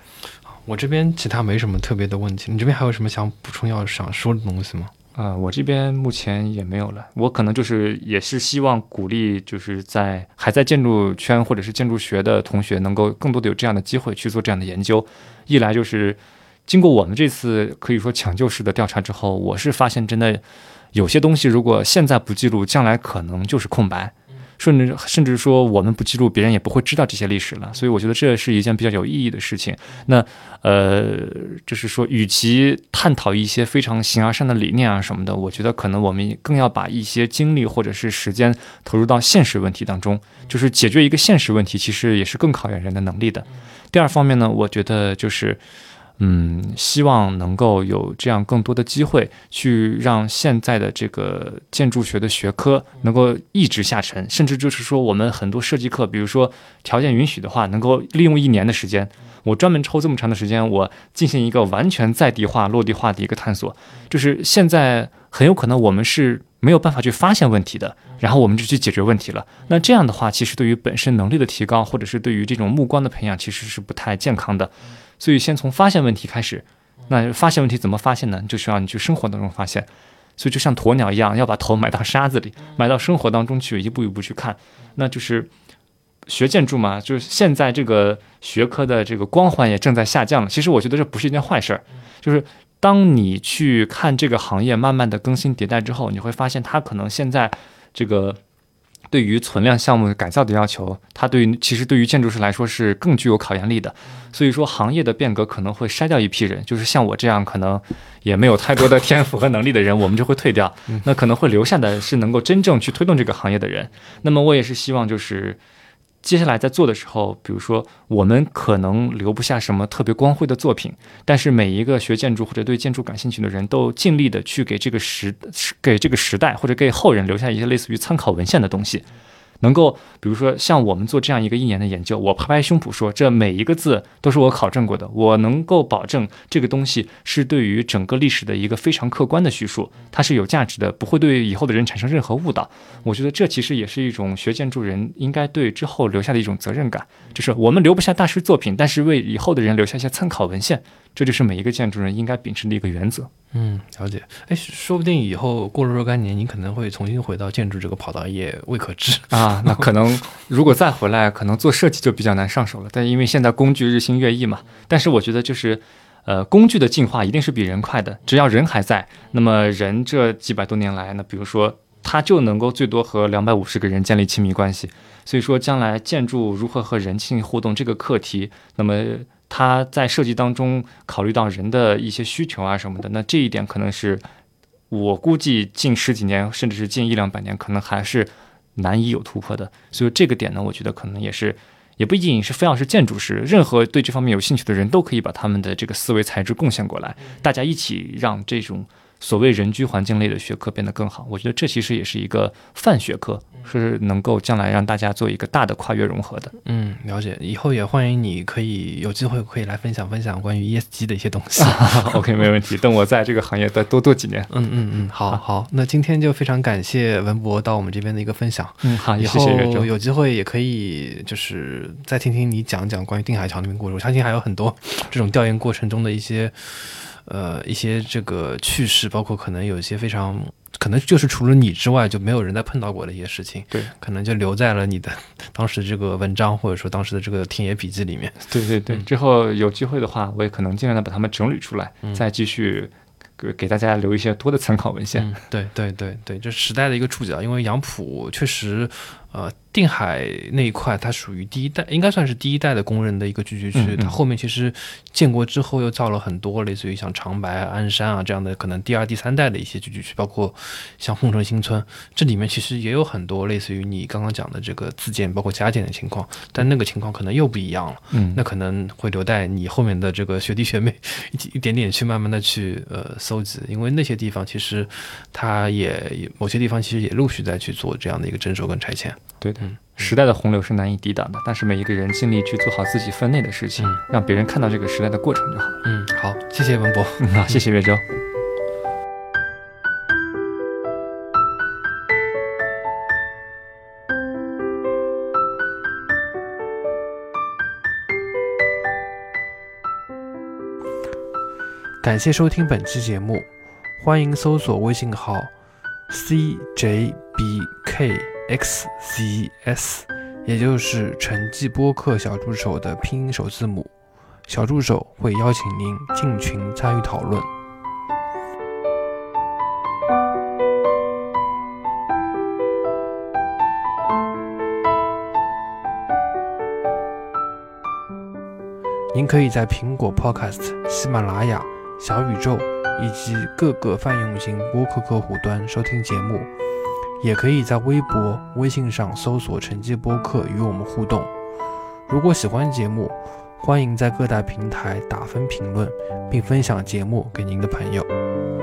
我这边其他没什么特别的问题，你这边还有什么想补充要想说的东西吗？啊，我这边目前也没有了。我可能就是也是希望鼓励，就是在还在建筑圈或者是建筑学的同学，能够更多的有这样的机会去做这样的研究。一来就是。经过我们这次可以说抢救式的调查之后，我是发现真的有些东西，如果现在不记录，将来可能就是空白。甚至甚至说我们不记录，别人也不会知道这些历史了。所以我觉得这是一件比较有意义的事情。那呃，就是说，与其探讨一些非常形而上的理念啊什么的，我觉得可能我们更要把一些精力或者是时间投入到现实问题当中，就是解决一个现实问题，其实也是更考验人的能力的。第二方面呢，我觉得就是。嗯，希望能够有这样更多的机会，去让现在的这个建筑学的学科能够一直下沉，甚至就是说，我们很多设计课，比如说条件允许的话，能够利用一年的时间，我专门抽这么长的时间，我进行一个完全在地化、落地化的一个探索。就是现在很有可能我们是没有办法去发现问题的，然后我们就去解决问题了。那这样的话，其实对于本身能力的提高，或者是对于这种目光的培养，其实是不太健康的。所以，先从发现问题开始。那发现问题怎么发现呢？就需要你去生活当中发现。所以，就像鸵鸟一样，要把头埋到沙子里，埋到生活当中去，一步一步去看。那就是学建筑嘛，就是现在这个学科的这个光环也正在下降了。其实，我觉得这不是一件坏事儿。就是当你去看这个行业慢慢的更新迭代之后，你会发现它可能现在这个。对于存量项目改造的要求，它对于其实对于建筑师来说是更具有考验力的。所以说，行业的变革可能会筛掉一批人，就是像我这样可能也没有太多的 天赋和能力的人，我们就会退掉。那可能会留下的是能够真正去推动这个行业的人。那么我也是希望就是。接下来在做的时候，比如说我们可能留不下什么特别光辉的作品，但是每一个学建筑或者对建筑感兴趣的人都尽力的去给这个时给这个时代或者给后人留下一些类似于参考文献的东西。能够，比如说像我们做这样一个一年的研究，我拍拍胸脯说，这每一个字都是我考证过的，我能够保证这个东西是对于整个历史的一个非常客观的叙述，它是有价值的，不会对以后的人产生任何误导。我觉得这其实也是一种学建筑人应该对之后留下的一种责任感，就是我们留不下大师作品，但是为以后的人留下一些参考文献。这就是每一个建筑人应该秉持的一个原则。嗯，了解。哎，说不定以后过了若干年，你可能会重新回到建筑这个跑道，也未可知啊。那可能 如果再回来，可能做设计就比较难上手了。但因为现在工具日新月异嘛，但是我觉得就是，呃，工具的进化一定是比人快的。只要人还在，那么人这几百多年来呢，比如说他就能够最多和两百五十个人建立亲密关系。所以说，将来建筑如何和人性互动这个课题，那么。他在设计当中考虑到人的一些需求啊什么的，那这一点可能是我估计近十几年，甚至是近一两百年，可能还是难以有突破的。所以这个点呢，我觉得可能也是，也不一定是非要是建筑师，任何对这方面有兴趣的人都可以把他们的这个思维材质贡献过来，大家一起让这种。所谓人居环境类的学科变得更好，我觉得这其实也是一个泛学科，是能够将来让大家做一个大的跨越融合的。嗯，了解。以后也欢迎你可以有机会可以来分享分享关于 ESG 的一些东西。OK，没问题。等我在这个行业再多做几年。嗯嗯嗯，好好。那今天就非常感谢文博到我们这边的一个分享。嗯，好，以后有机会也可以就是再听听你讲讲关于定海桥那边故事。我相信还有很多这种调研过程中的一些。呃，一些这个趣事，包括可能有一些非常可能就是除了你之外就没有人再碰到过的一些事情，对，可能就留在了你的当时这个文章或者说当时的这个田野笔记里面。对对对，之后有机会的话，我也可能尽量的把它们整理出来，再继续给给大家留一些多的参考文献。对对对对，这时代的一个注脚，因为杨浦确实。呃，定海那一块，它属于第一代，应该算是第一代的工人的一个聚居区。它后面其实建国之后又造了很多，类似于像长白、鞍山啊这样的，可能第二、第三代的一些聚居区，包括像凤城新村，这里面其实也有很多类似于你刚刚讲的这个自建，包括加建的情况。但那个情况可能又不一样了。嗯，那可能会留待你后面的这个学弟学妹一一点点去慢慢的去呃搜集，因为那些地方其实它也某些地方其实也陆续在去做这样的一个征收跟拆迁。对的，时代的洪流是难以抵挡的，但是每一个人尽力去做好自己分内的事情，让别人看到这个时代的过程就好了。嗯，好，谢谢文博，好，谢谢岳州。感谢收听本期节目，欢迎搜索微信号 cjbk。xcs 也就是成绩播客小助手的拼音首字母。小助手会邀请您进群参与讨论。您可以在苹果 podcast 喜马拉雅小宇宙以及各个泛用型播客客户端收听节目。也可以在微博、微信上搜索“晨记播客”与我们互动。如果喜欢节目，欢迎在各大平台打分评论，并分享节目给您的朋友。